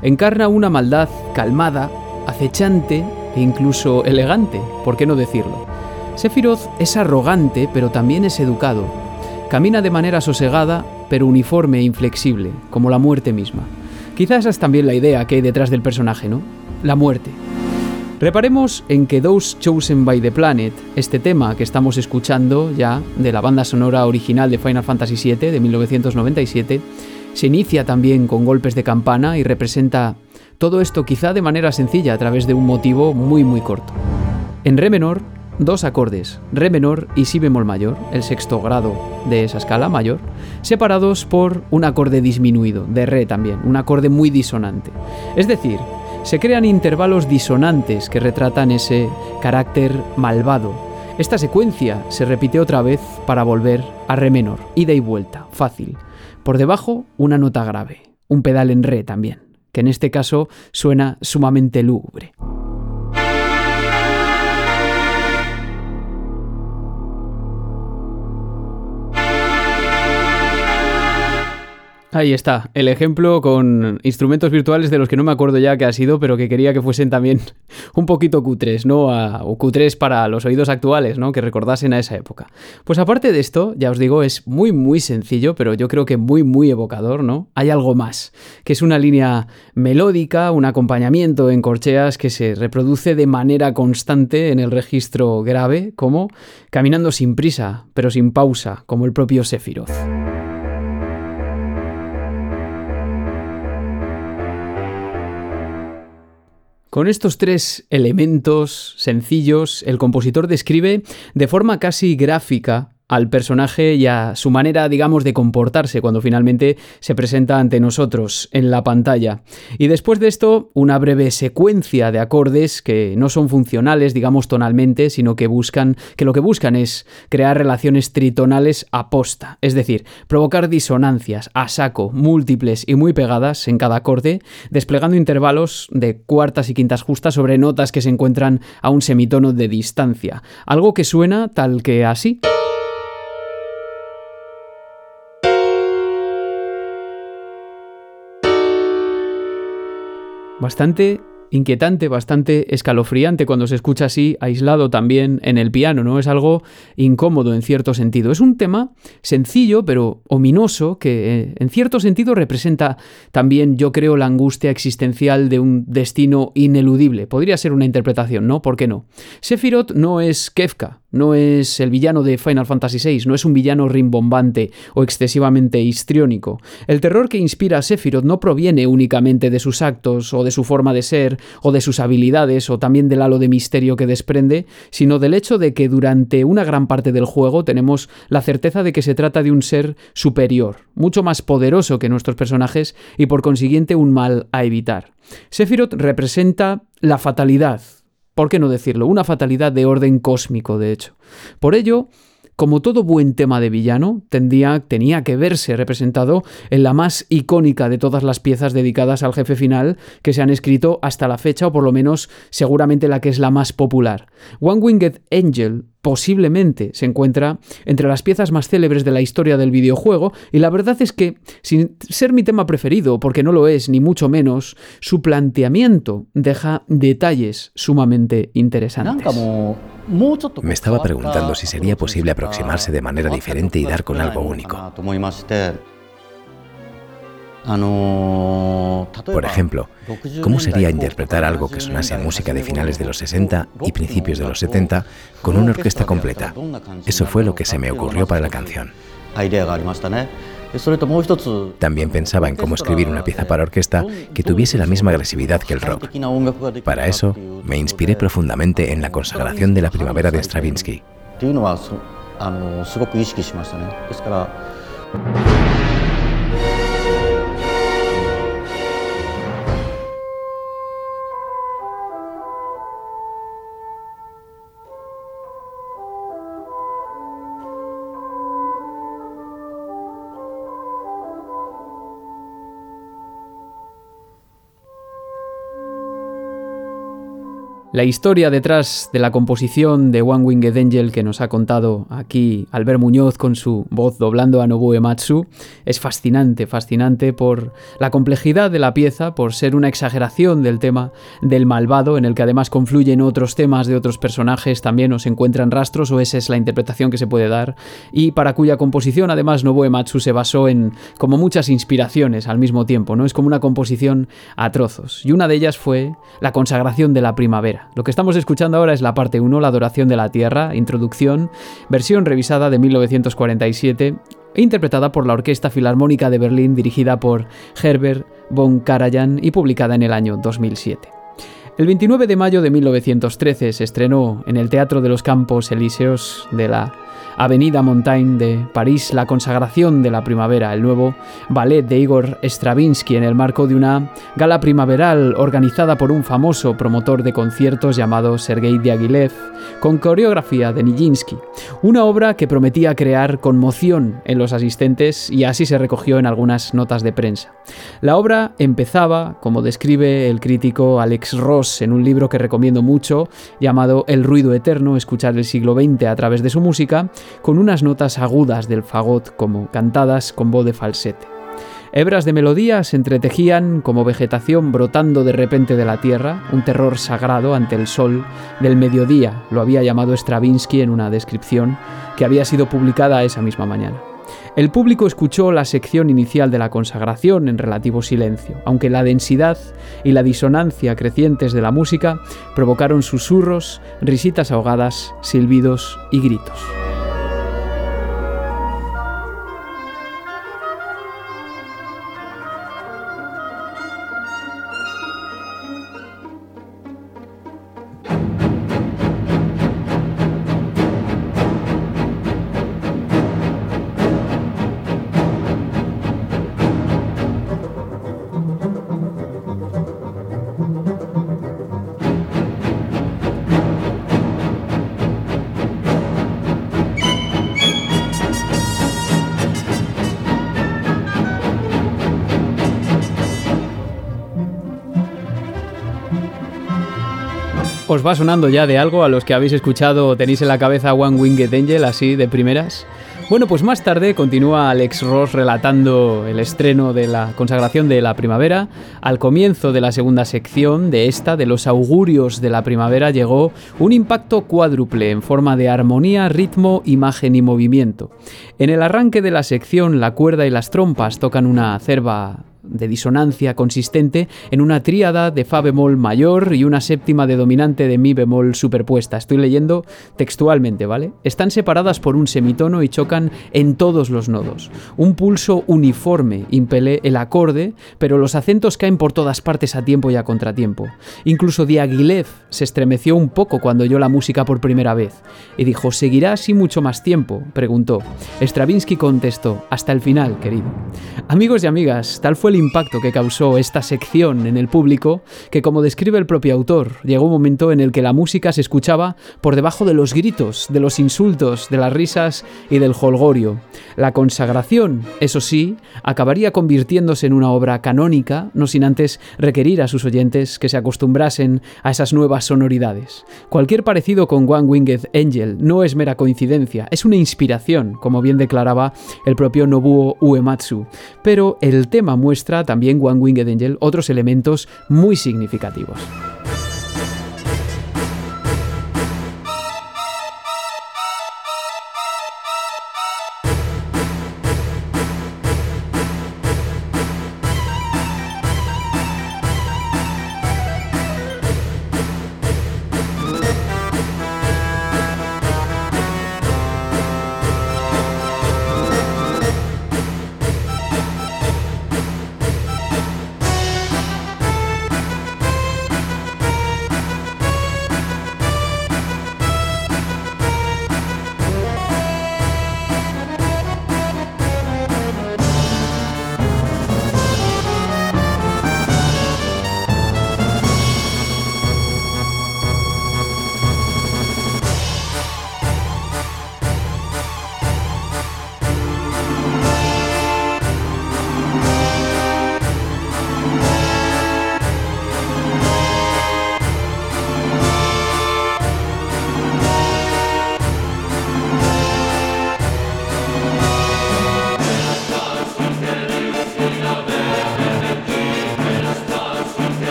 Encarna una maldad calmada, acechante e incluso elegante, ¿por qué no decirlo? Sephiroth es arrogante, pero también es educado. Camina de manera sosegada, pero uniforme e inflexible, como la muerte misma. Quizás esa es también la idea que hay detrás del personaje, ¿no? La muerte. Reparemos en que Those Chosen by the Planet, este tema que estamos escuchando ya de la banda sonora original de Final Fantasy VII de 1997, se inicia también con golpes de campana y representa todo esto quizá de manera sencilla a través de un motivo muy muy corto. En re menor, dos acordes, re menor y si bemol mayor, el sexto grado de esa escala mayor, separados por un acorde disminuido, de re también, un acorde muy disonante. Es decir, se crean intervalos disonantes que retratan ese carácter malvado. Esta secuencia se repite otra vez para volver a re menor, ida y vuelta, fácil. Por debajo, una nota grave, un pedal en re también, que en este caso suena sumamente lúgubre. Ahí está, el ejemplo con instrumentos virtuales de los que no me acuerdo ya qué ha sido, pero que quería que fuesen también [LAUGHS] un poquito cutres, ¿no? o cutres para los oídos actuales, ¿no? Que recordasen a esa época. Pues aparte de esto, ya os digo, es muy, muy sencillo, pero yo creo que muy, muy evocador, ¿no? Hay algo más, que es una línea melódica, un acompañamiento en corcheas que se reproduce de manera constante en el registro grave, como caminando sin prisa, pero sin pausa, como el propio Sephiroth. Con estos tres elementos sencillos, el compositor describe de forma casi gráfica al personaje y a su manera, digamos, de comportarse cuando finalmente se presenta ante nosotros en la pantalla. Y después de esto, una breve secuencia de acordes que no son funcionales, digamos, tonalmente, sino que buscan, que lo que buscan es crear relaciones tritonales a posta, es decir, provocar disonancias a saco, múltiples y muy pegadas en cada acorde, desplegando intervalos de cuartas y quintas justas sobre notas que se encuentran a un semitono de distancia, algo que suena tal que así. Bastante inquietante, bastante escalofriante cuando se escucha así, aislado también en el piano, ¿no? Es algo incómodo en cierto sentido. Es un tema sencillo, pero ominoso, que eh, en cierto sentido representa también, yo creo, la angustia existencial de un destino ineludible. Podría ser una interpretación, ¿no? ¿Por qué no? Sephiroth no es Kefka, no es el villano de Final Fantasy VI, no es un villano rimbombante o excesivamente histriónico. El terror que inspira a Sephiroth no proviene únicamente de sus actos o de su forma de ser o de sus habilidades o también del halo de misterio que desprende, sino del hecho de que durante una gran parte del juego tenemos la certeza de que se trata de un ser superior, mucho más poderoso que nuestros personajes y por consiguiente un mal a evitar. Sephiroth representa la fatalidad, ¿por qué no decirlo? Una fatalidad de orden cósmico, de hecho. Por ello, como todo buen tema de villano, tendía, tenía que verse representado en la más icónica de todas las piezas dedicadas al jefe final que se han escrito hasta la fecha, o por lo menos seguramente la que es la más popular. One Winged Angel posiblemente se encuentra entre las piezas más célebres de la historia del videojuego, y la verdad es que, sin ser mi tema preferido, porque no lo es, ni mucho menos, su planteamiento deja detalles sumamente interesantes. Me estaba preguntando si sería posible aproximarse de manera diferente y dar con algo único. Por ejemplo, ¿cómo sería interpretar algo que sonase música de finales de los 60 y principios de los 70 con una orquesta completa? Eso fue lo que se me ocurrió para la canción. También pensaba en cómo escribir una pieza para orquesta que tuviese la misma agresividad que el rock. Para eso, me inspiré profundamente en la consagración de la primavera de Stravinsky. La historia detrás de la composición de One Winged Angel que nos ha contado aquí Albert Muñoz con su voz doblando a Nobuo Ematsu es fascinante, fascinante por la complejidad de la pieza, por ser una exageración del tema del malvado, en el que además confluyen otros temas de otros personajes, también nos encuentran rastros, o esa es la interpretación que se puede dar, y para cuya composición además Nobuo Ematsu se basó en como muchas inspiraciones al mismo tiempo, ¿no? Es como una composición a trozos, y una de ellas fue la consagración de la primavera. Lo que estamos escuchando ahora es la parte 1, la adoración de la tierra, introducción, versión revisada de 1947 e interpretada por la Orquesta Filarmónica de Berlín dirigida por Herbert von Karajan y publicada en el año 2007. El 29 de mayo de 1913 se estrenó en el Teatro de los Campos Elíseos de la Avenida Montaigne de París, La consagración de la primavera, el nuevo ballet de Igor Stravinsky en el marco de una gala primaveral organizada por un famoso promotor de conciertos llamado Sergei Diaghilev, con coreografía de Nijinsky. Una obra que prometía crear conmoción en los asistentes y así se recogió en algunas notas de prensa. La obra empezaba, como describe el crítico Alex Ross en un libro que recomiendo mucho, llamado El ruido eterno, escuchar el siglo XX a través de su música, con unas notas agudas del fagot como cantadas con voz de falsete. Hebras de melodía se entretejían como vegetación brotando de repente de la tierra, un terror sagrado ante el sol del mediodía, lo había llamado Stravinsky en una descripción que había sido publicada esa misma mañana. El público escuchó la sección inicial de la consagración en relativo silencio, aunque la densidad y la disonancia crecientes de la música provocaron susurros, risitas ahogadas, silbidos y gritos. ¿Os va sonando ya de algo a los que habéis escuchado tenéis en la cabeza One Winged Angel así de primeras? Bueno, pues más tarde continúa Alex Ross relatando el estreno de la consagración de la primavera. Al comienzo de la segunda sección de esta, de los augurios de la primavera, llegó un impacto cuádruple en forma de armonía, ritmo, imagen y movimiento. En el arranque de la sección, la cuerda y las trompas tocan una acerba de disonancia consistente en una tríada de fa bemol mayor y una séptima de dominante de mi bemol superpuesta. Estoy leyendo textualmente, ¿vale? Están separadas por un semitono y chocan en todos los nodos. Un pulso uniforme impele el acorde, pero los acentos caen por todas partes a tiempo y a contratiempo. Incluso Diaghilev se estremeció un poco cuando oyó la música por primera vez y dijo, ¿seguirá así mucho más tiempo? preguntó. Stravinsky contestó, hasta el final, querido. Amigos y amigas, tal fue el impacto que causó esta sección en el público que, como describe el propio autor, llegó un momento en el que la música se escuchaba por debajo de los gritos, de los insultos, de las risas y del holgorio. La consagración, eso sí, acabaría convirtiéndose en una obra canónica, no sin antes requerir a sus oyentes que se acostumbrasen a esas nuevas sonoridades. Cualquier parecido con One Winged Angel no es mera coincidencia, es una inspiración, como bien declaraba el propio Nobuo Uematsu, pero el tema muestra también One Winged Angel otros elementos muy significativos.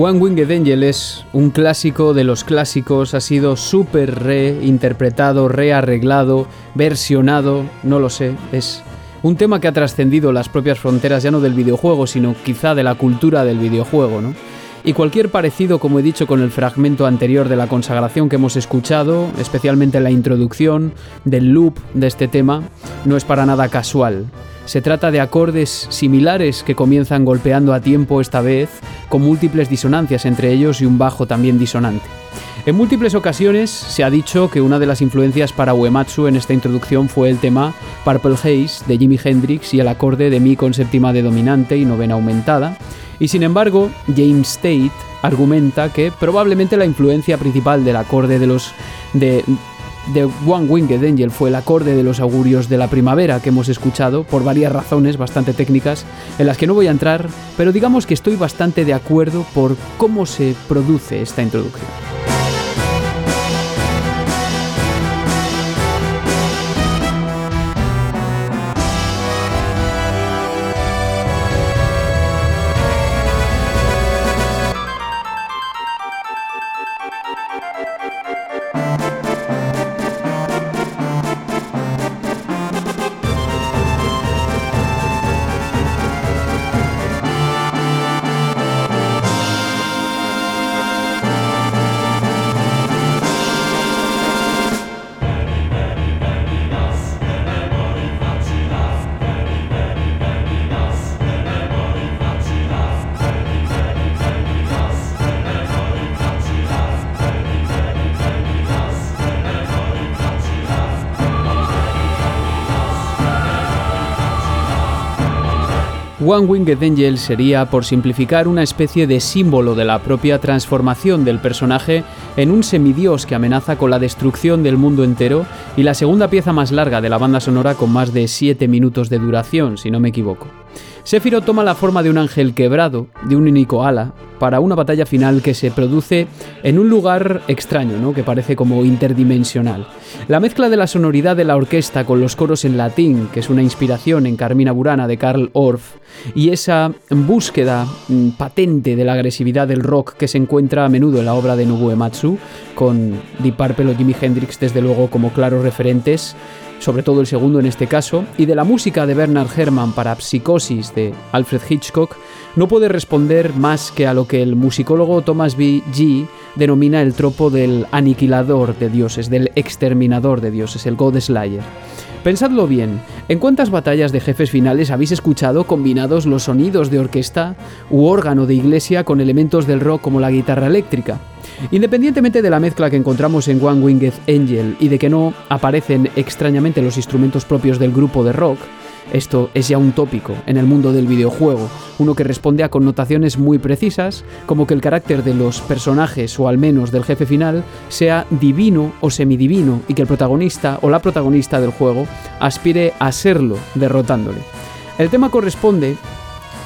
One Winged Angel es un clásico de los clásicos, ha sido súper reinterpretado, rearreglado, versionado, no lo sé, es un tema que ha trascendido las propias fronteras ya no del videojuego, sino quizá de la cultura del videojuego, ¿no? Y cualquier parecido, como he dicho con el fragmento anterior de la consagración que hemos escuchado, especialmente la introducción del loop de este tema, no es para nada casual. Se trata de acordes similares que comienzan golpeando a tiempo esta vez, con múltiples disonancias entre ellos y un bajo también disonante. En múltiples ocasiones se ha dicho que una de las influencias para Uematsu en esta introducción fue el tema Purple Haze de Jimi Hendrix y el acorde de Mi con séptima de dominante y novena aumentada, y sin embargo James Tate argumenta que probablemente la influencia principal del acorde de los de, The One Winged Angel fue el acorde de los augurios de la primavera que hemos escuchado por varias razones bastante técnicas en las que no voy a entrar, pero digamos que estoy bastante de acuerdo por cómo se produce esta introducción. One Winged Angel sería, por simplificar, una especie de símbolo de la propia transformación del personaje en un semidios que amenaza con la destrucción del mundo entero y la segunda pieza más larga de la banda sonora con más de 7 minutos de duración, si no me equivoco. Sephiroth toma la forma de un ángel quebrado, de un único ala, para una batalla final que se produce en un lugar extraño, ¿no? que parece como interdimensional. La mezcla de la sonoridad de la orquesta con los coros en latín, que es una inspiración en Carmina Burana de Karl Orff, y esa búsqueda mm, patente de la agresividad del rock que se encuentra a menudo en la obra de Nobuo Ematsu, con Deep Purple o Jimi Hendrix desde luego como claros referentes, sobre todo el segundo en este caso, y de la música de Bernard Herrmann para Psicosis de Alfred Hitchcock, no puede responder más que a lo que el musicólogo Thomas B. G. denomina el tropo del aniquilador de dioses, del exterminador de dioses, el God Slayer. Pensadlo bien, ¿en cuántas batallas de jefes finales habéis escuchado combinados los sonidos de orquesta u órgano de iglesia con elementos del rock como la guitarra eléctrica? Independientemente de la mezcla que encontramos en One Winged Angel y de que no aparecen extrañamente los instrumentos propios del grupo de rock, esto es ya un tópico en el mundo del videojuego, uno que responde a connotaciones muy precisas, como que el carácter de los personajes o al menos del jefe final sea divino o semidivino y que el protagonista o la protagonista del juego aspire a serlo derrotándole. El tema corresponde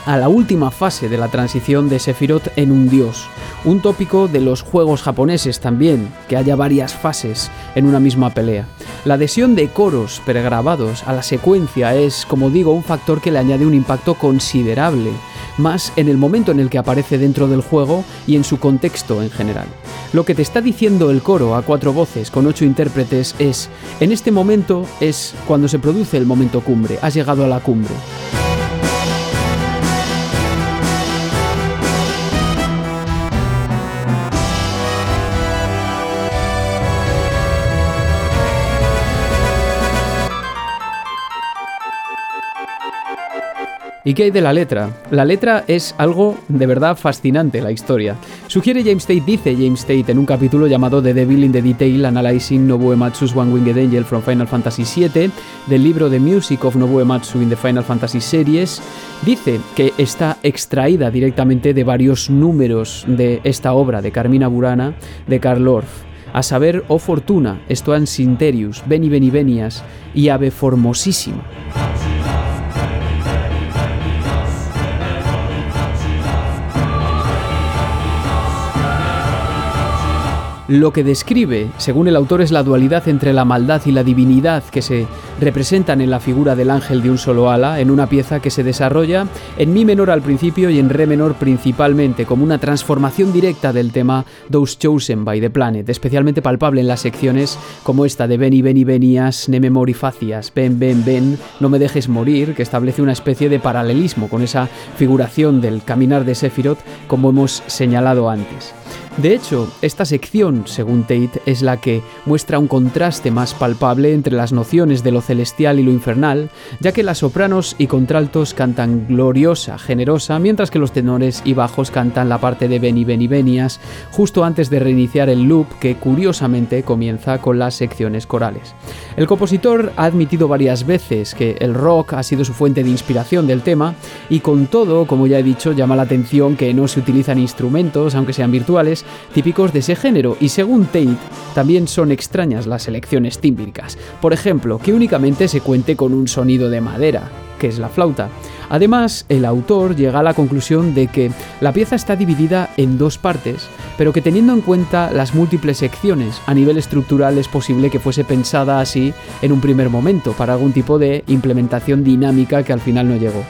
a la última fase de la transición de Sephiroth en un dios, un tópico de los juegos japoneses también, que haya varias fases en una misma pelea. La adhesión de coros pregrabados a la secuencia es, como digo, un factor que le añade un impacto considerable, más en el momento en el que aparece dentro del juego y en su contexto en general. Lo que te está diciendo el coro a cuatro voces con ocho intérpretes es, en este momento es cuando se produce el momento cumbre, has llegado a la cumbre. ¿Y qué hay de la letra? La letra es algo de verdad fascinante, la historia. Sugiere James Tate, dice James Tate en un capítulo llamado The Devil in the Detail, Analyzing Nobuo Ematsu's One Winged Angel from Final Fantasy VII, del libro The Music of Nobuo Ematsu in the Final Fantasy Series, dice que está extraída directamente de varios números de esta obra de Carmina Burana de Karl Orff a saber O Fortuna, Estoan Sinterius, Beni Beni Benias y Ave Formosísima. Lo que describe, según el autor, es la dualidad entre la maldad y la divinidad que se representan en la figura del ángel de un solo ala, en una pieza que se desarrolla en mi menor al principio y en re menor principalmente, como una transformación directa del tema Those Chosen by the Planet, especialmente palpable en las secciones como esta de Beni Beni Benias, Ne Memori Facias, Ben Ben Ben, No me dejes morir, que establece una especie de paralelismo con esa figuración del caminar de Sephiroth, como hemos señalado antes. De hecho, esta sección, según Tate, es la que muestra un contraste más palpable entre las nociones de lo celestial y lo infernal, ya que las sopranos y contraltos cantan gloriosa, generosa, mientras que los tenores y bajos cantan la parte de Beni Beni Benias, justo antes de reiniciar el loop que curiosamente comienza con las secciones corales. El compositor ha admitido varias veces que el rock ha sido su fuente de inspiración del tema, y con todo, como ya he dicho, llama la atención que no se utilizan instrumentos, aunque sean virtuales, típicos de ese género y según Tate también son extrañas las elecciones tímbricas. Por ejemplo, que únicamente se cuente con un sonido de madera, que es la flauta. Además, el autor llega a la conclusión de que la pieza está dividida en dos partes, pero que teniendo en cuenta las múltiples secciones, a nivel estructural es posible que fuese pensada así en un primer momento, para algún tipo de implementación dinámica que al final no llegó.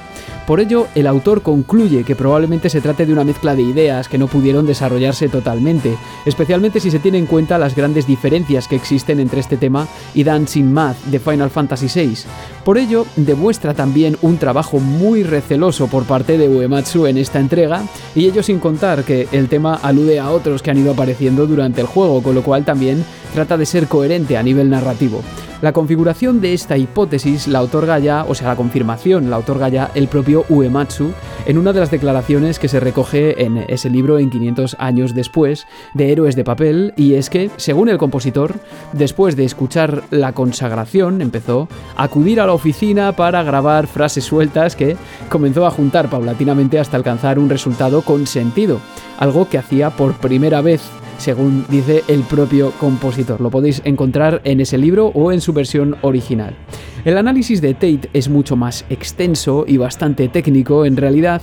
Por ello, el autor concluye que probablemente se trate de una mezcla de ideas que no pudieron desarrollarse totalmente, especialmente si se tiene en cuenta las grandes diferencias que existen entre este tema y Dancing Math de Final Fantasy VI. Por ello, demuestra también un trabajo muy receloso por parte de Uematsu en esta entrega, y ello sin contar que el tema alude a otros que han ido apareciendo durante el juego, con lo cual también trata de ser coherente a nivel narrativo. La configuración de esta hipótesis la otorga ya, o sea, la confirmación la otorga ya el propio Uematsu en una de las declaraciones que se recoge en ese libro en 500 años después de Héroes de Papel, y es que, según el compositor, después de escuchar la consagración, empezó a acudir a oficina para grabar frases sueltas que comenzó a juntar paulatinamente hasta alcanzar un resultado con sentido, algo que hacía por primera vez según dice el propio compositor. Lo podéis encontrar en ese libro o en su versión original. El análisis de Tate es mucho más extenso y bastante técnico en realidad,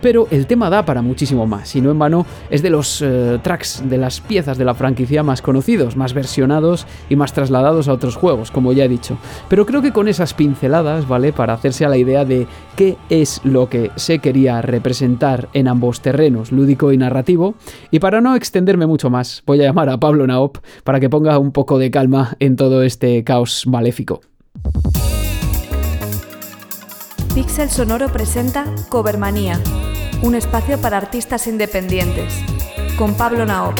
pero el tema da para muchísimo más, y no en vano es de los eh, tracks, de las piezas de la franquicia más conocidos, más versionados y más trasladados a otros juegos, como ya he dicho. Pero creo que con esas pinceladas, ¿vale? Para hacerse a la idea de qué es lo que se quería representar en ambos terrenos, lúdico y narrativo, y para no extenderme mucho más, voy a llamar a Pablo Naop para que ponga un poco de calma en todo este caos maléfico. Pixel Sonoro presenta Covermanía, un espacio para artistas independientes, con Pablo Naop.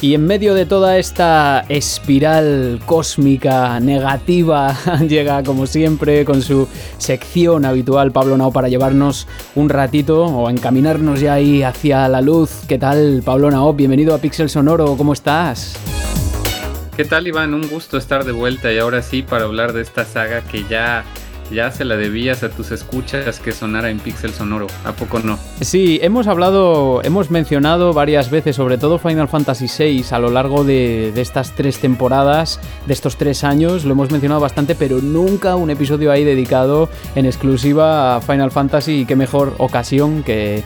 Y en medio de toda esta espiral cósmica negativa, [LAUGHS] llega como siempre con su sección habitual Pablo Nao para llevarnos un ratito o encaminarnos ya ahí hacia la luz. ¿Qué tal, Pablo Nao? Bienvenido a Pixel Sonoro, ¿cómo estás? ¿Qué tal, Iván? Un gusto estar de vuelta y ahora sí para hablar de esta saga que ya ya se la debías a tus escuchas que sonara en Pixel Sonoro, ¿a poco no? Sí, hemos hablado, hemos mencionado varias veces, sobre todo Final Fantasy VI, a lo largo de, de, estas tres temporadas, de estos tres años, lo hemos mencionado bastante, pero nunca un episodio ahí dedicado en exclusiva a Final Fantasy y qué mejor ocasión que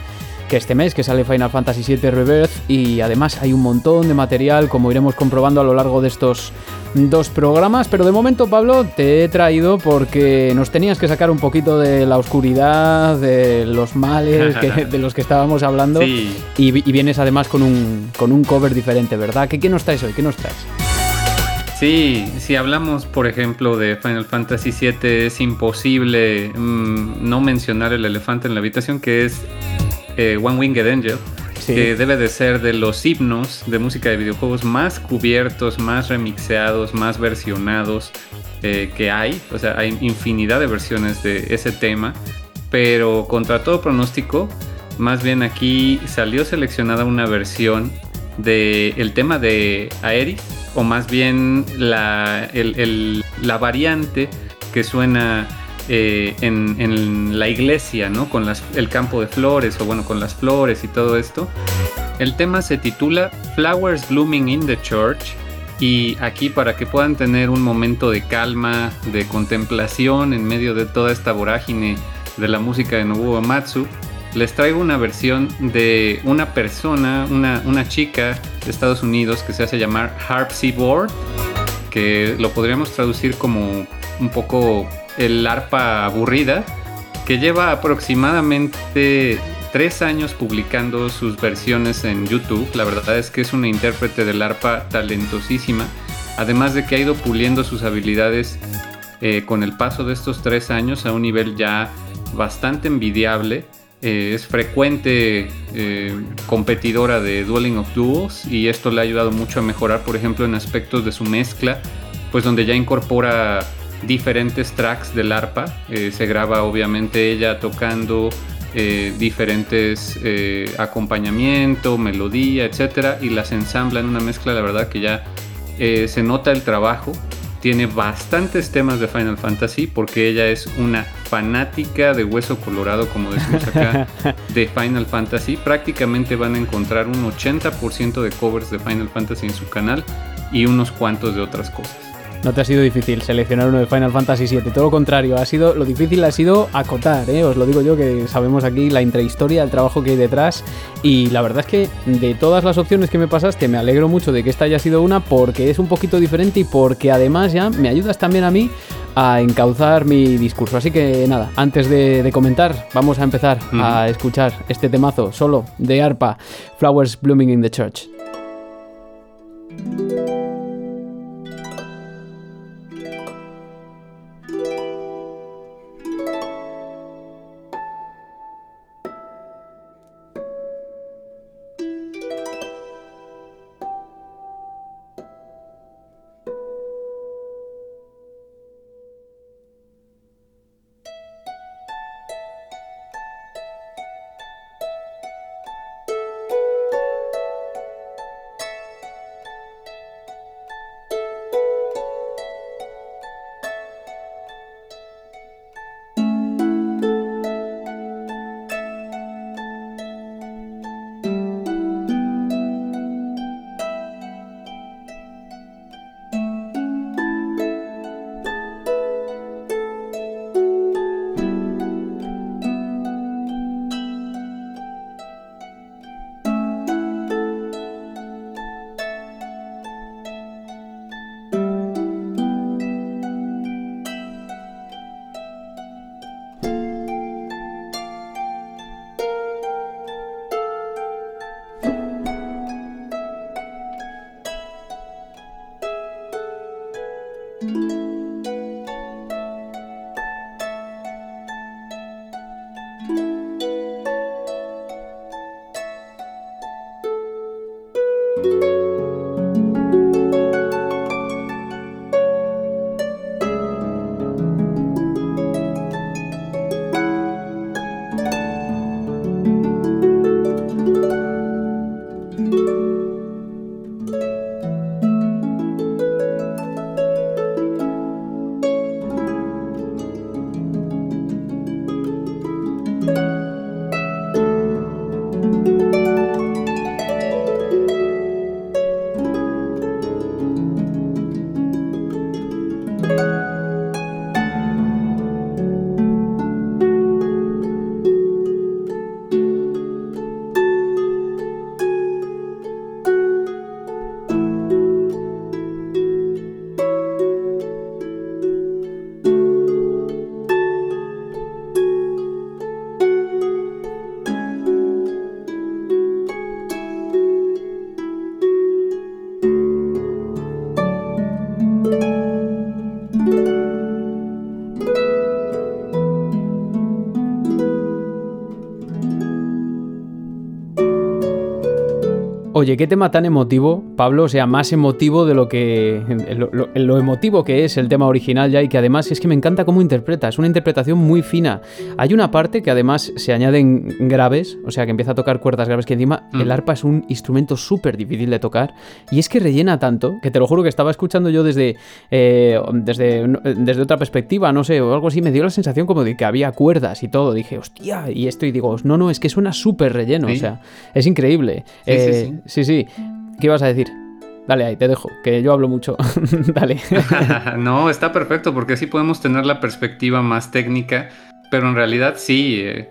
que este mes que sale Final Fantasy VII Rebirth y además hay un montón de material como iremos comprobando a lo largo de estos dos programas, pero de momento Pablo te he traído porque nos tenías que sacar un poquito de la oscuridad, de los males [LAUGHS] de los que estábamos hablando y, vienes además con un, con un cover diferente, ¿verdad? ¿Qué, ¿Qué nos traes hoy? ¿Qué nos traes? Sí, si hablamos por ejemplo de Final Fantasy VII es imposible mm, no mencionar el elefante en la habitación que es eh, One Winged Angel, que debe de ser de los himnos de música de videojuegos más cubiertos, más remixeados, más versionados eh, que hay. O sea, hay infinidad de versiones de ese tema, pero contra todo pronóstico, más bien aquí salió seleccionada una versión del el tema de Aeris, o más bien la, la variante que suena eh, en, la iglesia, ¿no? Con el campo de flores o bueno, con las flores y todo esto. El tema se titula Flowers Blooming in the Church y aquí para que puedan tener un momento de calma, de contemplación en medio de toda esta vorágine de la música de Nobuo Matsu, les traigo una versión de una persona, una, una chica de Estados Unidos que se hace llamar Harp Seaboard, que lo podríamos traducir como un poco el arpa aburrida, que lleva aproximadamente tres años publicando sus versiones en YouTube. La verdad es que es una intérprete del arpa talentosísima, además de que ha ido puliendo sus habilidades eh, con el paso de estos tres años a un nivel ya bastante envidiable. Eh, es frecuente eh, competidora de Dueling of Duels y esto le ha ayudado mucho a mejorar, por ejemplo, en aspectos de su mezcla, pues donde ya incorpora diferentes tracks del arpa. Eh, se graba obviamente ella tocando eh, diferentes eh, acompañamiento, melodía, etcétera, y las ensambla en una mezcla. La verdad que ya se nota el trabajo. Tiene bastantes temas de Final Fantasy porque ella es una fanática de hueso colorado, como decimos acá, [LAUGHS] de Final Fantasy. Prácticamente van a encontrar un 80% de covers de Final Fantasy en su canal y unos cuantos de otras cosas. No te ha sido difícil seleccionar uno de Final Fantasy VII, todo lo contrario, ha sido, lo difícil ha sido acotar, ¿eh? os lo digo yo que sabemos aquí la intrahistoria, el trabajo que hay detrás y la verdad es que de todas las opciones que me pasaste me alegro mucho de que esta haya sido una porque es un poquito diferente y porque además ya me ayudas también a mí a encauzar mi discurso. Así que nada, antes de, comentar, vamos a empezar a escuchar este temazo solo de arpa, Flowers Blooming in the Church. Oye, qué tema tan emotivo, Pablo, o sea, más emotivo de lo que. Lo, emotivo que es el tema original ya y que además es que me encanta cómo interpreta, es una interpretación muy fina. Hay una parte que además se añaden graves, o sea, que empieza a tocar cuerdas graves, que encima el mm. arpa es un instrumento súper difícil de tocar y es que rellena tanto que te lo juro que estaba escuchando yo desde, eh, desde, desde otra perspectiva, no sé, o algo así, me dio la sensación como de que había cuerdas y todo. Dije, hostia, y esto, y digo, no, no, es que suena súper relleno, o sea, es increíble. sí, sí. Eh, Sí, sí. ¿Qué ibas a decir? Dale ahí, te dejo, que yo hablo mucho. [LAUGHS] Dale. [LAUGHS] no, está perfecto porque así podemos tener la perspectiva más técnica, pero en realidad sí. Eh,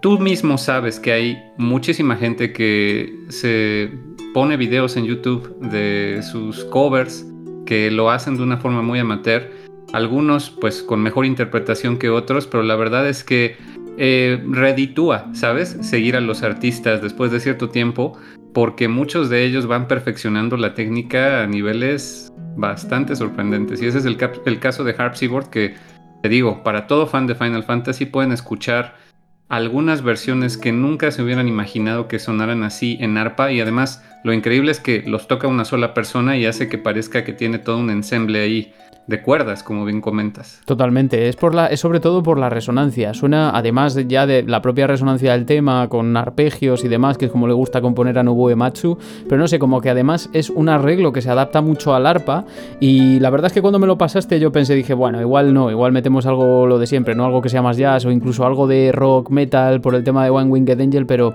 tú mismo sabes que hay muchísima gente que se pone videos en YouTube de sus covers que lo hacen de una forma muy amateur. Algunos pues con mejor interpretación que otros, pero la verdad es que eh, reditúa, ¿sabes? Seguir a los artistas después de cierto tiempo porque muchos de ellos van perfeccionando la técnica a niveles bastante sorprendentes. Y ese es el, el caso de Harp Seaboard, que te digo, para todo fan de Final Fantasy pueden escuchar algunas versiones que nunca se hubieran imaginado que sonaran así en arpa y además lo increíble es que los toca una sola persona y hace que parezca que tiene todo un ensemble ahí de cuerdas, como bien comentas. Totalmente, es, por la, es sobre todo por la resonancia. Suena, además ya de la propia resonancia del tema, con arpegios y demás, que es como le gusta componer a Nobuo Ematsu, pero no sé, como que además es un arreglo que se adapta mucho al arpa. Y la verdad es que cuando me lo pasaste, yo pensé, dije, bueno, igual no, igual metemos algo lo de siempre, ¿no? Algo que sea más jazz o incluso algo de rock metal por el tema de One Winged Angel, pero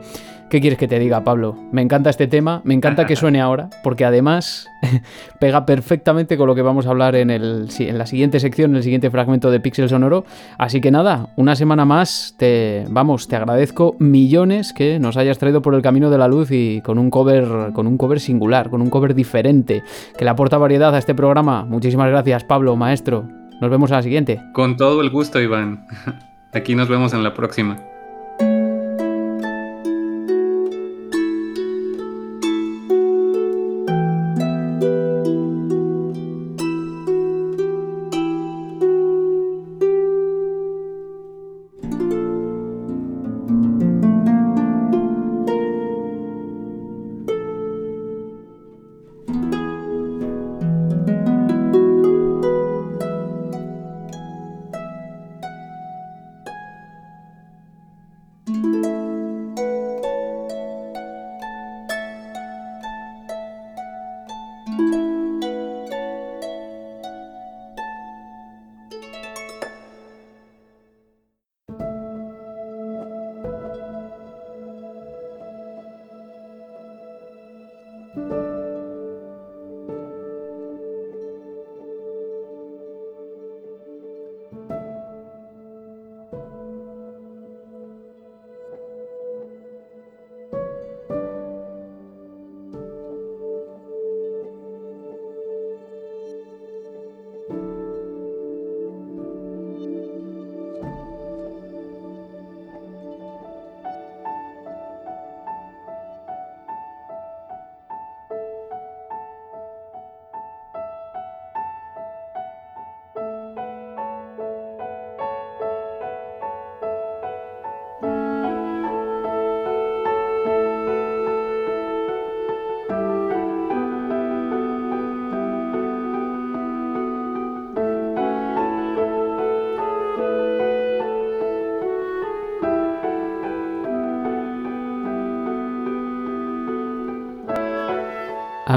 ¿Qué quieres que te diga, Pablo? Me encanta este tema, me encanta que [LAUGHS] suene ahora, porque además [LAUGHS] pega perfectamente con lo que vamos a hablar en, el, en la siguiente sección, en el siguiente fragmento de Pixel Sonoro. Así que nada, una semana más, te, vamos, te agradezco millones que nos hayas traído por el camino de la luz y con un cover, con un cover singular, con un cover diferente, que le aporta variedad a este programa. Muchísimas gracias, Pablo, maestro. Nos vemos a la siguiente. Con todo el gusto, Iván. [LAUGHS] Aquí nos vemos en la próxima.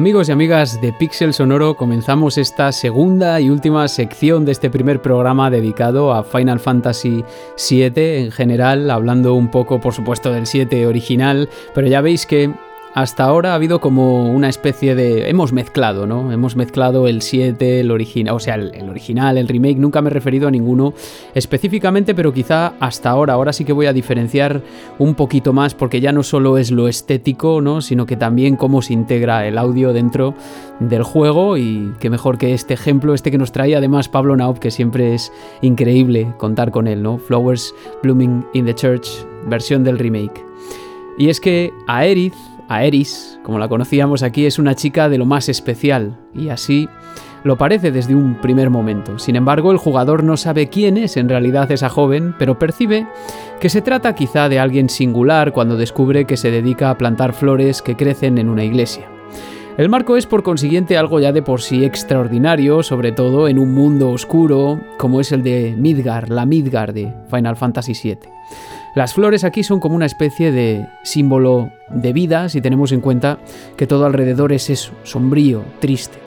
Amigos y amigas de Pixel Sonoro, comenzamos esta segunda y última sección de este primer programa dedicado a Final Fantasy VII en general, hablando un poco por supuesto del 7 original, pero ya veis que hasta ahora ha habido como una especie de... Hemos mezclado, ¿no? Hemos mezclado el 7, el original, o sea, el, original, el remake, nunca me he referido a ninguno específicamente, pero quizá hasta ahora, ahora sí que voy a diferenciar un poquito más porque ya no solo es lo estético, ¿no? Sino que también cómo se integra el audio dentro del juego y qué mejor que este ejemplo, este que nos trae además Pablo Naub, que siempre es increíble contar con él, ¿no? Flowers Blooming in the Church, versión del remake. Y es que Aerith Aeris, como la conocíamos aquí, es una chica de lo más especial, y así lo parece desde un primer momento. Sin embargo, el jugador no sabe quién es en realidad esa joven, pero percibe que se trata quizá de alguien singular cuando descubre que se dedica a plantar flores que crecen en una iglesia. El marco es por consiguiente algo ya de por sí extraordinario, sobre todo en un mundo oscuro como es el de Midgar, la Midgar de Final Fantasy VII. Las flores aquí son como una especie de símbolo de vida si tenemos en cuenta que todo alrededor es eso, sombrío, triste.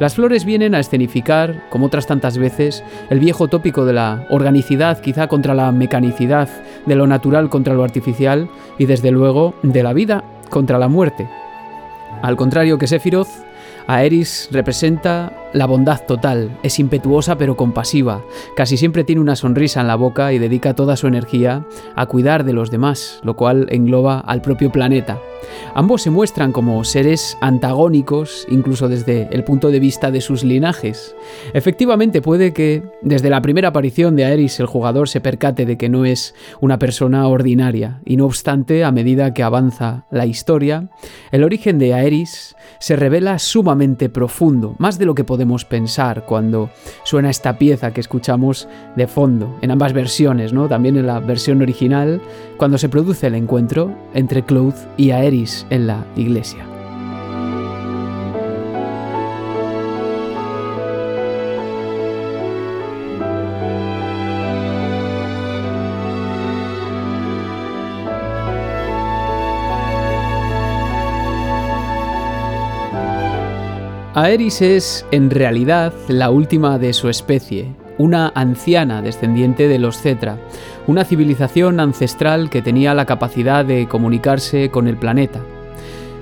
Las flores vienen a escenificar, como otras tantas veces, el viejo tópico de la organicidad quizá contra la mecanicidad, de lo natural contra lo artificial y desde luego de la vida contra la muerte. Al contrario que Sephiroth, Aeris representa la bondad total, es impetuosa pero compasiva, casi siempre tiene una sonrisa en la boca y dedica toda su energía a cuidar de los demás, lo cual engloba al propio planeta. Ambos se muestran como seres antagónicos, incluso desde el punto de vista de sus linajes. Efectivamente, puede que desde la primera aparición de Aeris el jugador se percate de que no es una persona ordinaria, y no obstante, a medida que avanza la historia, el origen de Aeris se revela sumamente profundo, más de lo que podemos pensar cuando suena esta pieza que escuchamos de fondo, en ambas versiones, ¿no? También en la versión original, cuando se produce el encuentro entre Cloud y Aeris en la iglesia. Aeris es, en realidad, la última de su especie, una anciana descendiente de los Cetra, una civilización ancestral que tenía la capacidad de comunicarse con el planeta.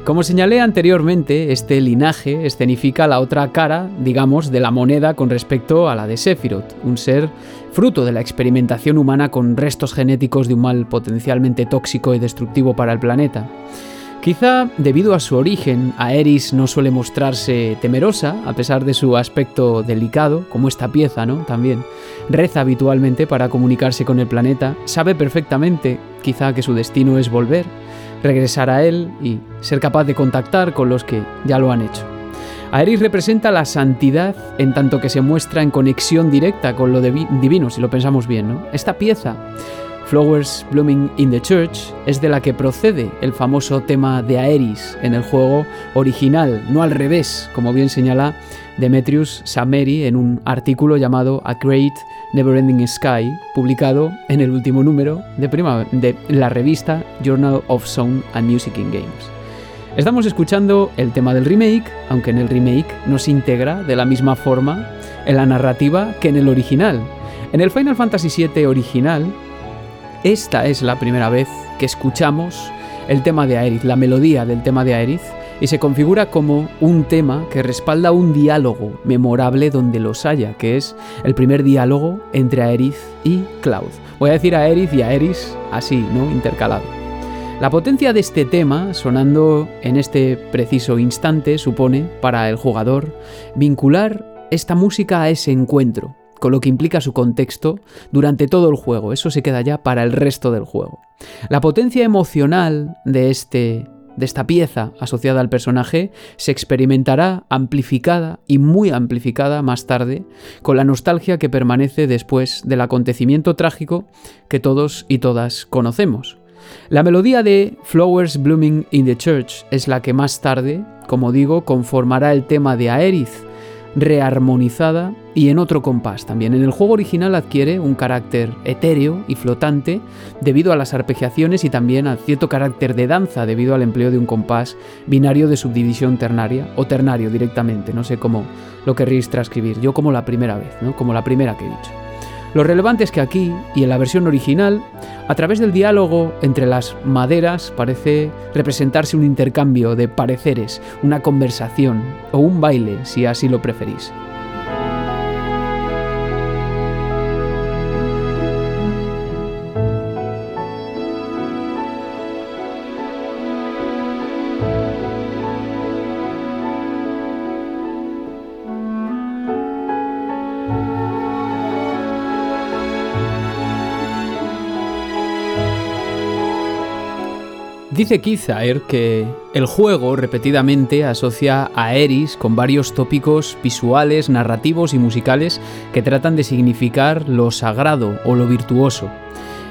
Como señalé anteriormente, este linaje escenifica la otra cara, digamos, de la moneda con respecto a la de Sephiroth, un ser fruto de la experimentación humana con restos genéticos de un mal potencialmente tóxico y destructivo para el planeta. Quizá debido a su origen, Aeris no suele mostrarse temerosa, a pesar de su aspecto delicado, como esta pieza, ¿no? También. Reza habitualmente para comunicarse con el planeta, sabe perfectamente, quizá, que su destino es volver, regresar a él y ser capaz de contactar con los que ya lo han hecho. Aeris representa la santidad en tanto que se muestra en conexión directa con lo divino, si lo pensamos bien, ¿no? Esta pieza Flowers Blooming in the Church es de la que procede el famoso tema de Aeris en el juego original, no al revés, como bien señala Demetrius Sameri en un artículo llamado A Great Neverending Sky, publicado en el último número de, de la revista Journal of Sound and Music in Games. Estamos escuchando el tema del remake, aunque en el remake no se integra de la misma forma en la narrativa que en el original. En el Final Fantasy VII original, esta es la primera vez que escuchamos el tema de Aerith, la melodía del tema de Aerith, y se configura como un tema que respalda un diálogo memorable donde los haya, que es el primer diálogo entre Aerith y Cloud. Voy a decir Aerith y Aeris así, ¿no? Intercalado. La potencia de este tema, sonando en este preciso instante, supone, para el jugador, vincular esta música a ese encuentro, con lo que implica su contexto durante todo el juego. Eso se queda ya para el resto del juego. La potencia emocional de este de esta pieza asociada al personaje se experimentará amplificada y muy amplificada más tarde con la nostalgia que permanece después del acontecimiento trágico que todos y todas conocemos. La melodía de Flowers Blooming in the Church es la que más tarde, como digo, conformará el tema de Aerith, rearmonizada y en otro compás también. En el juego original adquiere un carácter etéreo y flotante debido a las arpegiaciones y también a cierto carácter de danza debido al empleo de un compás binario de subdivisión ternaria o ternario directamente, no sé cómo lo querréis transcribir, yo como la primera vez, ¿no? como la primera que he dicho. Lo relevante es que aquí, y en la versión original, a través del diálogo entre las maderas parece representarse un intercambio de pareceres, una conversación o un baile, si así lo preferís. Dice Kizair que el juego repetidamente asocia a Eris con varios tópicos visuales, narrativos y musicales que tratan de significar lo sagrado o lo virtuoso.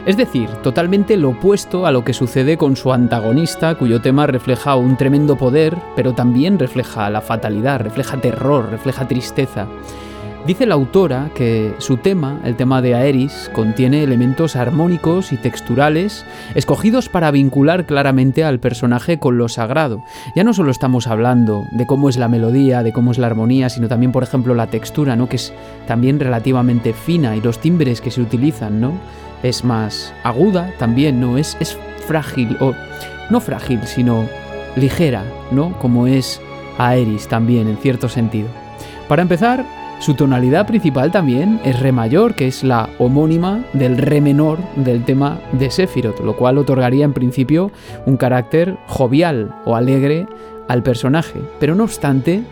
Es decir, totalmente lo opuesto a lo que sucede con su antagonista, cuyo tema refleja un tremendo poder, pero también refleja la fatalidad, refleja terror, refleja tristeza. Dice la autora que su tema, el tema de Aeris, contiene elementos armónicos y texturales escogidos para vincular claramente al personaje con lo sagrado. Ya no solo estamos hablando de cómo es la melodía, de cómo es la armonía, sino también, por ejemplo, la textura, ¿no? que es también relativamente fina y los timbres que se utilizan, ¿no? Es más aguda también, ¿no? Es, es frágil, o no frágil, sino ligera, ¿no? Como es Aeris también, en cierto sentido. Para empezar, su tonalidad principal también es re mayor, que es la homónima del re menor del tema de Sephiroth, lo cual otorgaría en principio un carácter jovial o alegre al personaje. Pero no obstante,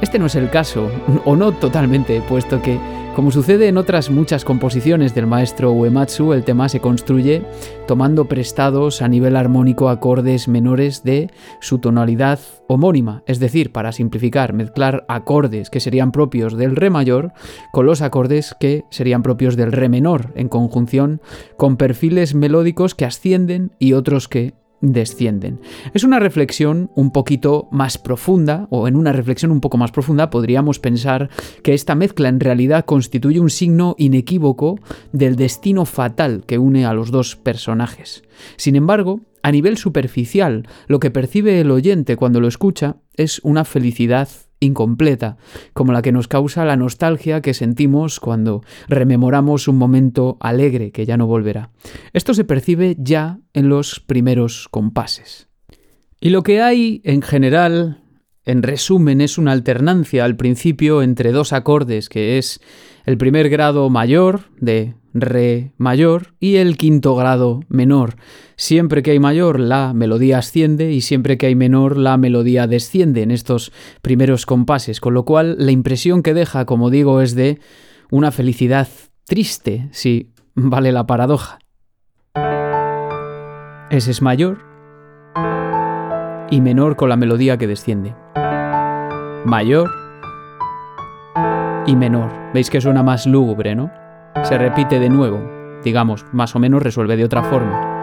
este no es el caso, o no totalmente, puesto que como sucede en otras muchas composiciones del maestro Uematsu, el tema se construye tomando prestados a nivel armónico acordes menores de su tonalidad homónima, es decir, para simplificar, mezclar acordes que serían propios del re mayor con los acordes que serían propios del re menor, en conjunción con perfiles melódicos que ascienden y otros que descienden. Es una reflexión un poquito más profunda, o en una reflexión un poco más profunda podríamos pensar que esta mezcla en realidad constituye un signo inequívoco del destino fatal que une a los dos personajes. Sin embargo, a nivel superficial, lo que percibe el oyente cuando lo escucha es una felicidad incompleta, como la que nos causa la nostalgia que sentimos cuando rememoramos un momento alegre que ya no volverá. Esto se percibe ya en los primeros compases. Y lo que hay en general, en resumen, es una alternancia al principio entre dos acordes, que es el primer grado mayor de re mayor y el quinto grado menor. Siempre que hay mayor, la melodía asciende y siempre que hay menor, la melodía desciende en estos primeros compases, con lo cual la impresión que deja, como digo, es de una felicidad triste, si vale la paradoja. Ese es mayor y menor con la melodía que desciende. Mayor y menor. Veis que suena más lúgubre, ¿no? Se repite de nuevo, digamos, más o menos resuelve de otra forma.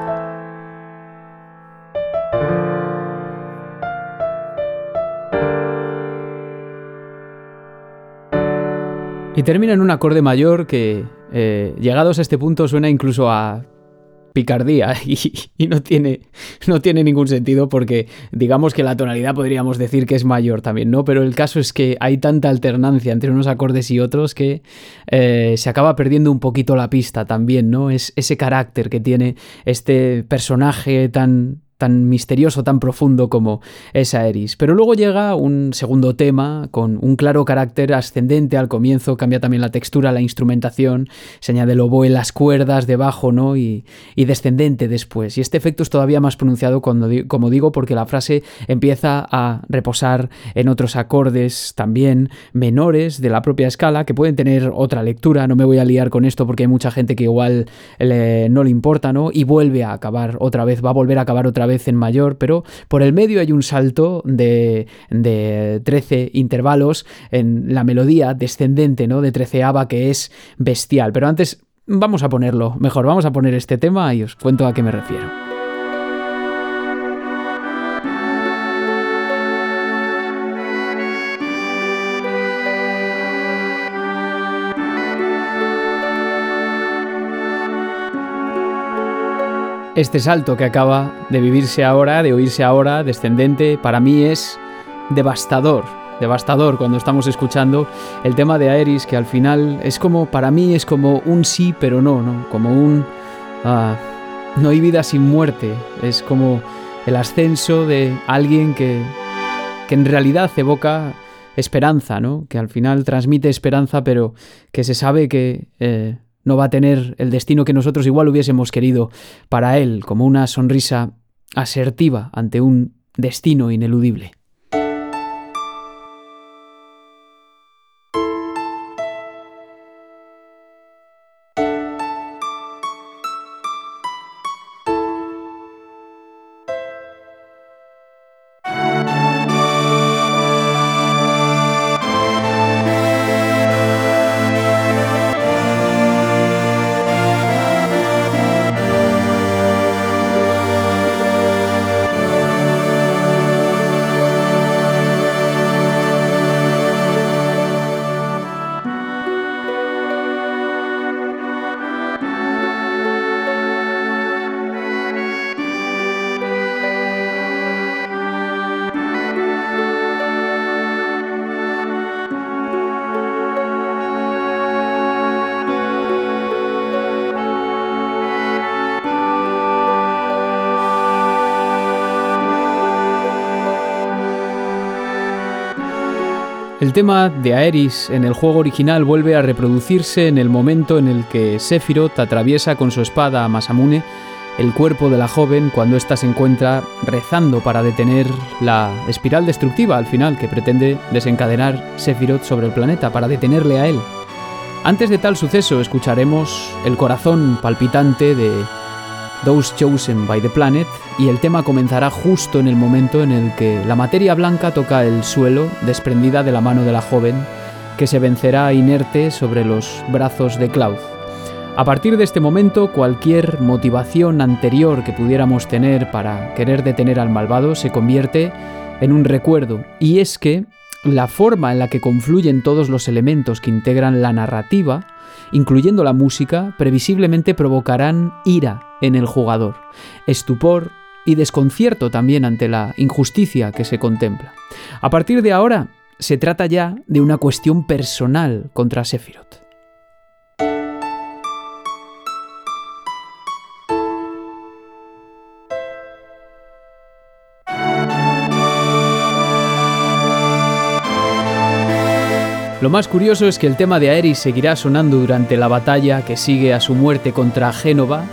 Y termina en un acorde mayor que, eh, llegados a este punto, suena incluso a picardía [LAUGHS] y, no, tiene, no tiene ningún sentido porque digamos que la tonalidad podríamos decir que es mayor también, ¿no? Pero el caso es que hay tanta alternancia entre unos acordes y otros que eh, se acaba perdiendo un poquito la pista también, ¿no? Es ese carácter que tiene este personaje tan tan misterioso, tan profundo como es Aeris. Pero luego llega un segundo tema con un claro carácter ascendente al comienzo, cambia también la textura, la instrumentación, se añade el oboe, las cuerdas debajo, ¿no? Y, descendente después. Y este efecto es todavía más pronunciado cuando, como digo, porque la frase empieza a reposar en otros acordes también menores de la propia escala que pueden tener otra lectura. No me voy a liar con esto porque hay mucha gente que igual no le importa, ¿no? Y vuelve a acabar otra vez, va a volver a acabar otra vez en mayor, pero por el medio hay un salto de, de 13 intervalos en la melodía descendente, ¿no? De treceava que es bestial. Pero antes vamos a ponerlo, mejor, vamos a poner este tema y os cuento a qué me refiero. Este salto que acaba de vivirse ahora, de oírse ahora, descendente, para mí es devastador, devastador cuando estamos escuchando el tema de Aeris, que al final es como, para mí es como un sí, pero no, ¿no? Como un... Ah, no hay vida sin muerte, es como el ascenso de alguien que, que en realidad evoca esperanza, ¿no? Que al final transmite esperanza, pero que se sabe que eh, no va a tener el destino que nosotros igual hubiésemos querido para él, como una sonrisa asertiva ante un destino ineludible. El tema de Aeris en el juego original vuelve a reproducirse en el momento en el que Sephiroth atraviesa con su espada a Masamune el cuerpo de la joven cuando ésta se encuentra rezando para detener la espiral destructiva al final que pretende desencadenar Sephiroth sobre el planeta para detenerle a él. Antes de tal suceso escucharemos el corazón palpitante de Those Chosen by the Planet, y el tema comenzará justo en el momento en el que la materia blanca toca el suelo, desprendida de la mano de la joven, que se vencerá inerte sobre los brazos de Cloud. A partir de este momento, cualquier motivación anterior que pudiéramos tener para querer detener al malvado se convierte en un recuerdo, y es que la forma en la que confluyen todos los elementos que integran la narrativa incluyendo la música, previsiblemente provocarán ira en el jugador, estupor y desconcierto también ante la injusticia que se contempla. A partir de ahora, se trata ya de una cuestión personal contra Sephiroth. Lo más curioso es que el tema de Aeris seguirá sonando durante la batalla que sigue a su muerte contra Génova,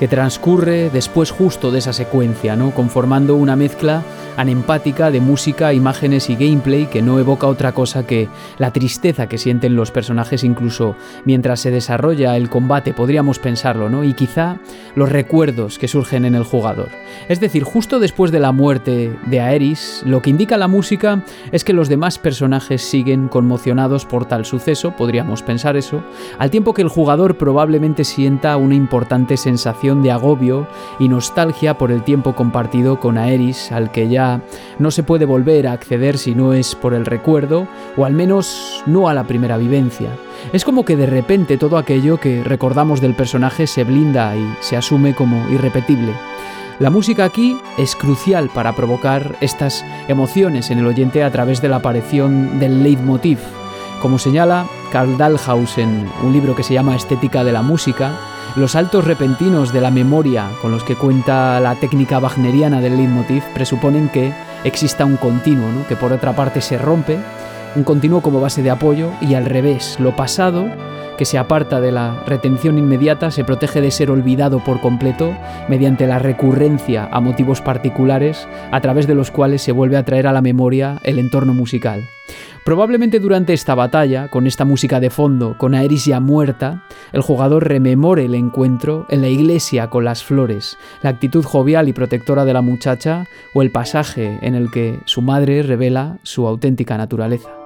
que transcurre después justo de esa secuencia, ¿no? conformando una mezcla anempática de música, imágenes y gameplay que no evoca otra cosa que la tristeza que sienten los personajes incluso mientras se desarrolla el combate, podríamos pensarlo, ¿no? Y quizá los recuerdos que surgen en el jugador. Es decir, justo después de la muerte de Aeris, lo que indica la música es que los demás personajes siguen conmocionados por tal suceso, podríamos pensar eso, al tiempo que el jugador probablemente sienta una importante sensación de agobio y nostalgia por el tiempo compartido con Aeris, al que ya no se puede volver a acceder si no es por el recuerdo, o al menos no a la primera vivencia. Es como que de repente todo aquello que recordamos del personaje se blinda y se asume como irrepetible. La música aquí es crucial para provocar estas emociones en el oyente a través de la aparición del leitmotiv. Como señala Karl Dahlhaus en un libro que se llama Estética de la Música, los saltos repentinos de la memoria con los que cuenta la técnica wagneriana del leitmotiv presuponen que exista un continuo, que por otra parte se rompe, un continuo como base de apoyo y al revés, lo pasado, que se aparta de la retención inmediata, se protege de ser olvidado por completo mediante la recurrencia a motivos particulares a través de los cuales se vuelve a traer a la memoria el entorno musical. Probablemente durante esta batalla, con esta música de fondo, con Aeris ya muerta, el jugador rememore el encuentro en la iglesia con las flores, la actitud jovial y protectora de la muchacha o el pasaje en el que su madre revela su auténtica naturaleza.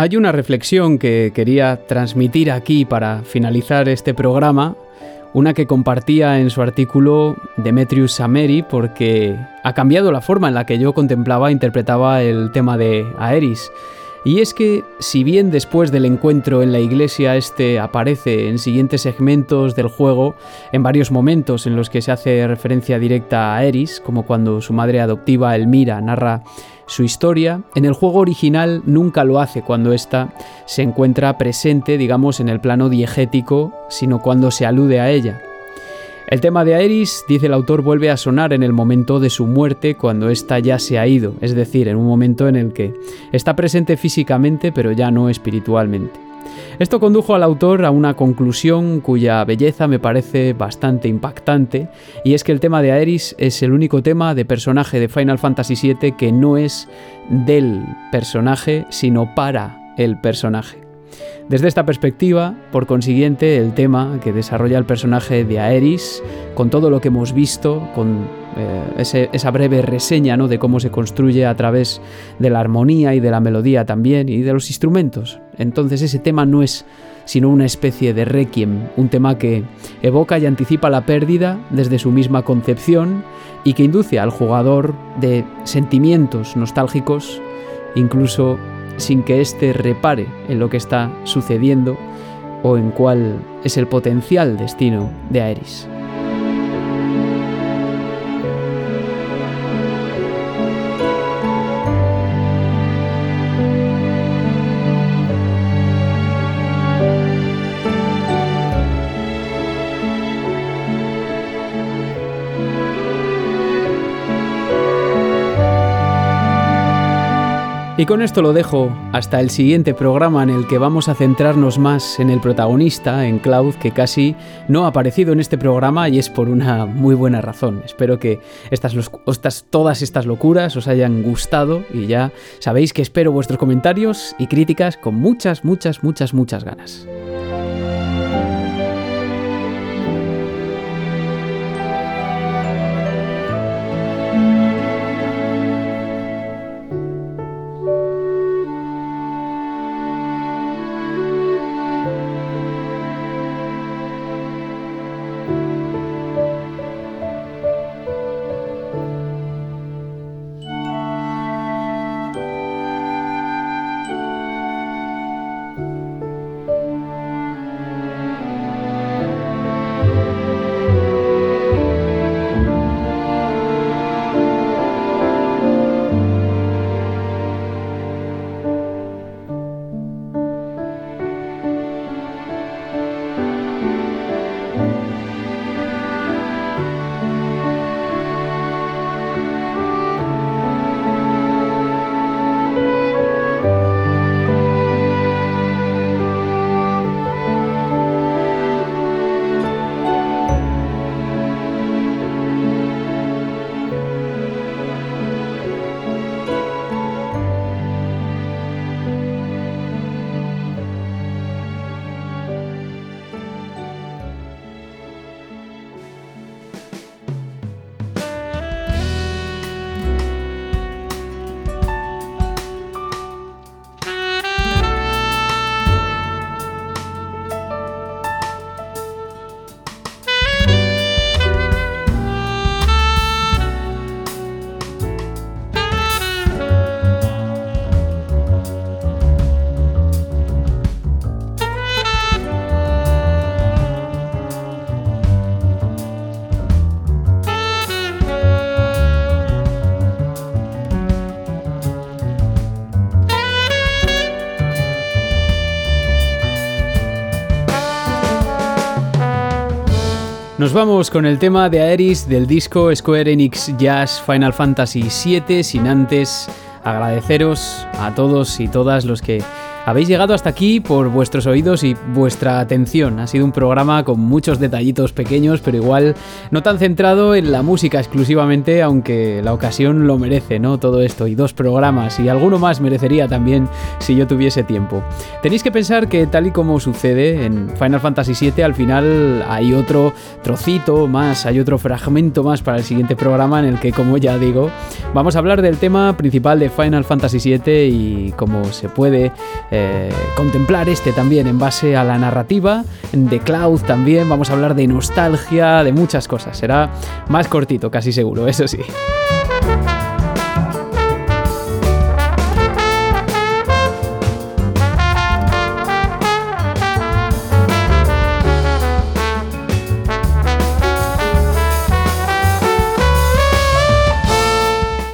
Hay una reflexión que quería transmitir aquí para finalizar este programa, una que compartía en su artículo Demetrius Sameri porque ha cambiado la forma en la que yo contemplaba e interpretaba el tema de Aeris. Y es que, si bien después del encuentro en la iglesia este aparece en siguientes segmentos del juego, en varios momentos en los que se hace referencia directa a Eris, como cuando su madre adoptiva Elmira narra su historia, en el juego original nunca lo hace cuando ésta se encuentra presente, digamos, en el plano diegético, sino cuando se alude a ella. El tema de Aeris, dice el autor, vuelve a sonar en el momento de su muerte cuando ésta ya se ha ido, es decir, en un momento en el que está presente físicamente pero ya no espiritualmente. Esto condujo al autor a una conclusión cuya belleza me parece bastante impactante, y es que el tema de Aeris es el único tema de personaje de Final Fantasy VII que no es del personaje, sino para el personaje. Desde esta perspectiva, por consiguiente, el tema que desarrolla el personaje de Aeris, con todo lo que hemos visto, con eh, esa breve reseña ¿no? de cómo se construye a través de la armonía y de la melodía también, y de los instrumentos. Entonces ese tema no es sino una especie de requiem, un tema que evoca y anticipa la pérdida desde su misma concepción y que induce al jugador de sentimientos nostálgicos, incluso sin que éste repare en lo que está sucediendo o en cuál es el potencial destino de Aeris. Y con esto lo dejo hasta el siguiente programa en el que vamos a centrarnos más en el protagonista, en Cloud, que casi no ha aparecido en este programa y es por una muy buena razón. Espero que estas, todas estas locuras os hayan gustado y ya sabéis que espero vuestros comentarios y críticas con muchas, muchas, muchas, muchas ganas. Vamos con el tema de Aeris del disco Square Enix Jazz Final Fantasy VII, sin antes agradeceros a todos y todas los que habéis llegado hasta aquí por vuestros oídos y vuestra atención. Ha sido un programa con muchos detallitos pequeños, pero igual no tan centrado en la música exclusivamente, aunque la ocasión lo merece, ¿no? Todo esto y dos programas y alguno más merecería también si yo tuviese tiempo. Tenéis que pensar que tal y como sucede en Final Fantasy VII, al final hay otro trocito más, hay otro fragmento más para el siguiente programa en el que, como ya digo, vamos a hablar del tema principal de Final Fantasy VII y cómo se puede eh, contemplar este también en base a la narrativa, de Cloud también, vamos a hablar de nostalgia, de muchas cosas. Será más cortito, casi seguro, eso sí.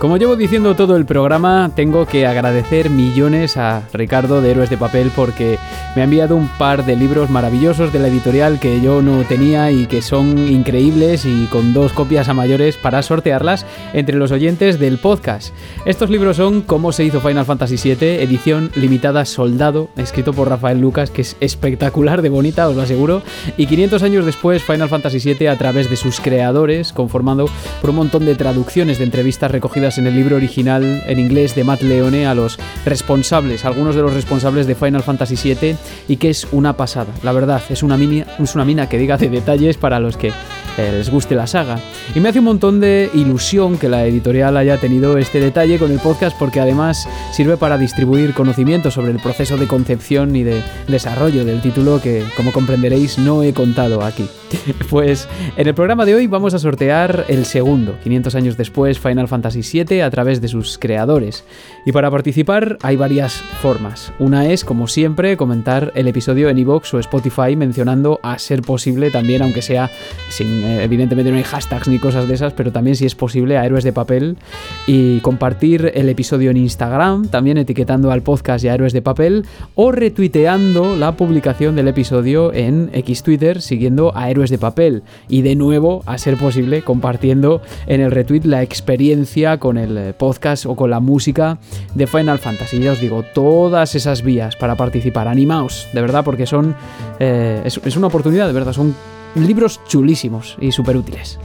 Como llevo diciendo todo el programa, tengo que agradecer millones a Ricardo de Héroes de Papel porque me ha enviado un par de libros maravillosos de la editorial que yo no tenía y que son increíbles y con dos copias a mayores para sortearlas entre los oyentes del podcast. Estos libros son Cómo se hizo Final Fantasy VII, edición limitada Soldado, escrito por Rafael Lucas, que es espectacular de bonita, os lo aseguro, y 500 años después Final Fantasy VII a través de sus creadores, conformado por un montón de traducciones de entrevistas recogidas en el libro original en inglés de Matt Leone a los responsables, algunos de los responsables de Final Fantasy VII y que es una pasada. La verdad, es una, mina, es una mina que diga de detalles para los que eh, les guste la saga. Y me hace un montón de ilusión que la editorial haya tenido este detalle con el podcast porque además sirve para distribuir conocimiento sobre el proceso de concepción y de desarrollo del título que, como comprenderéis, no he contado aquí. [LAUGHS] Pues en el programa de hoy vamos a sortear el segundo, 500 años después, Final Fantasy VII a través de sus creadores. Y para participar hay varias formas. Una es, como siempre, comentar el episodio en iVoox o Spotify mencionando a ser posible también, aunque sea sin, eh, evidentemente no hay hashtags ni cosas de esas, pero también si es posible a Héroes de Papel y compartir el episodio en Instagram, también etiquetando al podcast y a Héroes de Papel o retuiteando la publicación del episodio en X Twitter siguiendo a Héroes de Papel y de nuevo, a ser posible, compartiendo en el retweet la experiencia con el eh, podcast o con la música de Final Fantasy. Ya os digo, todas esas vías para participar, animaos, de verdad, porque son. Eh, es una oportunidad, de verdad, son libros chulísimos y súper útiles.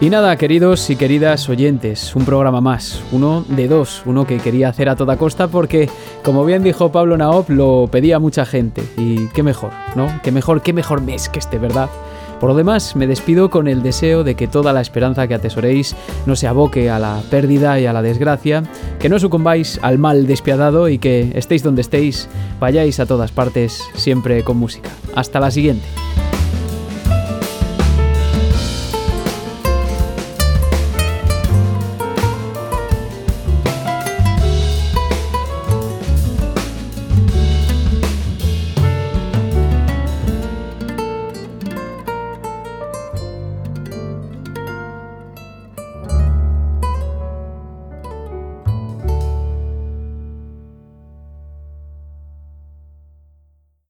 Y nada, queridos y queridas oyentes, un programa más, uno de dos, uno que quería hacer a toda costa porque, como bien dijo Pablo Naop, lo pedía mucha gente. Y qué mejor, ¿no? Qué mejor, qué mejor mes que este, ¿verdad? Por lo demás, me despido con el deseo de que toda la esperanza que atesoréis no se aboque a la pérdida y a la desgracia, que no sucumbáis al mal despiadado y que estéis donde estéis, vayáis a todas partes siempre con música. Hasta la siguiente.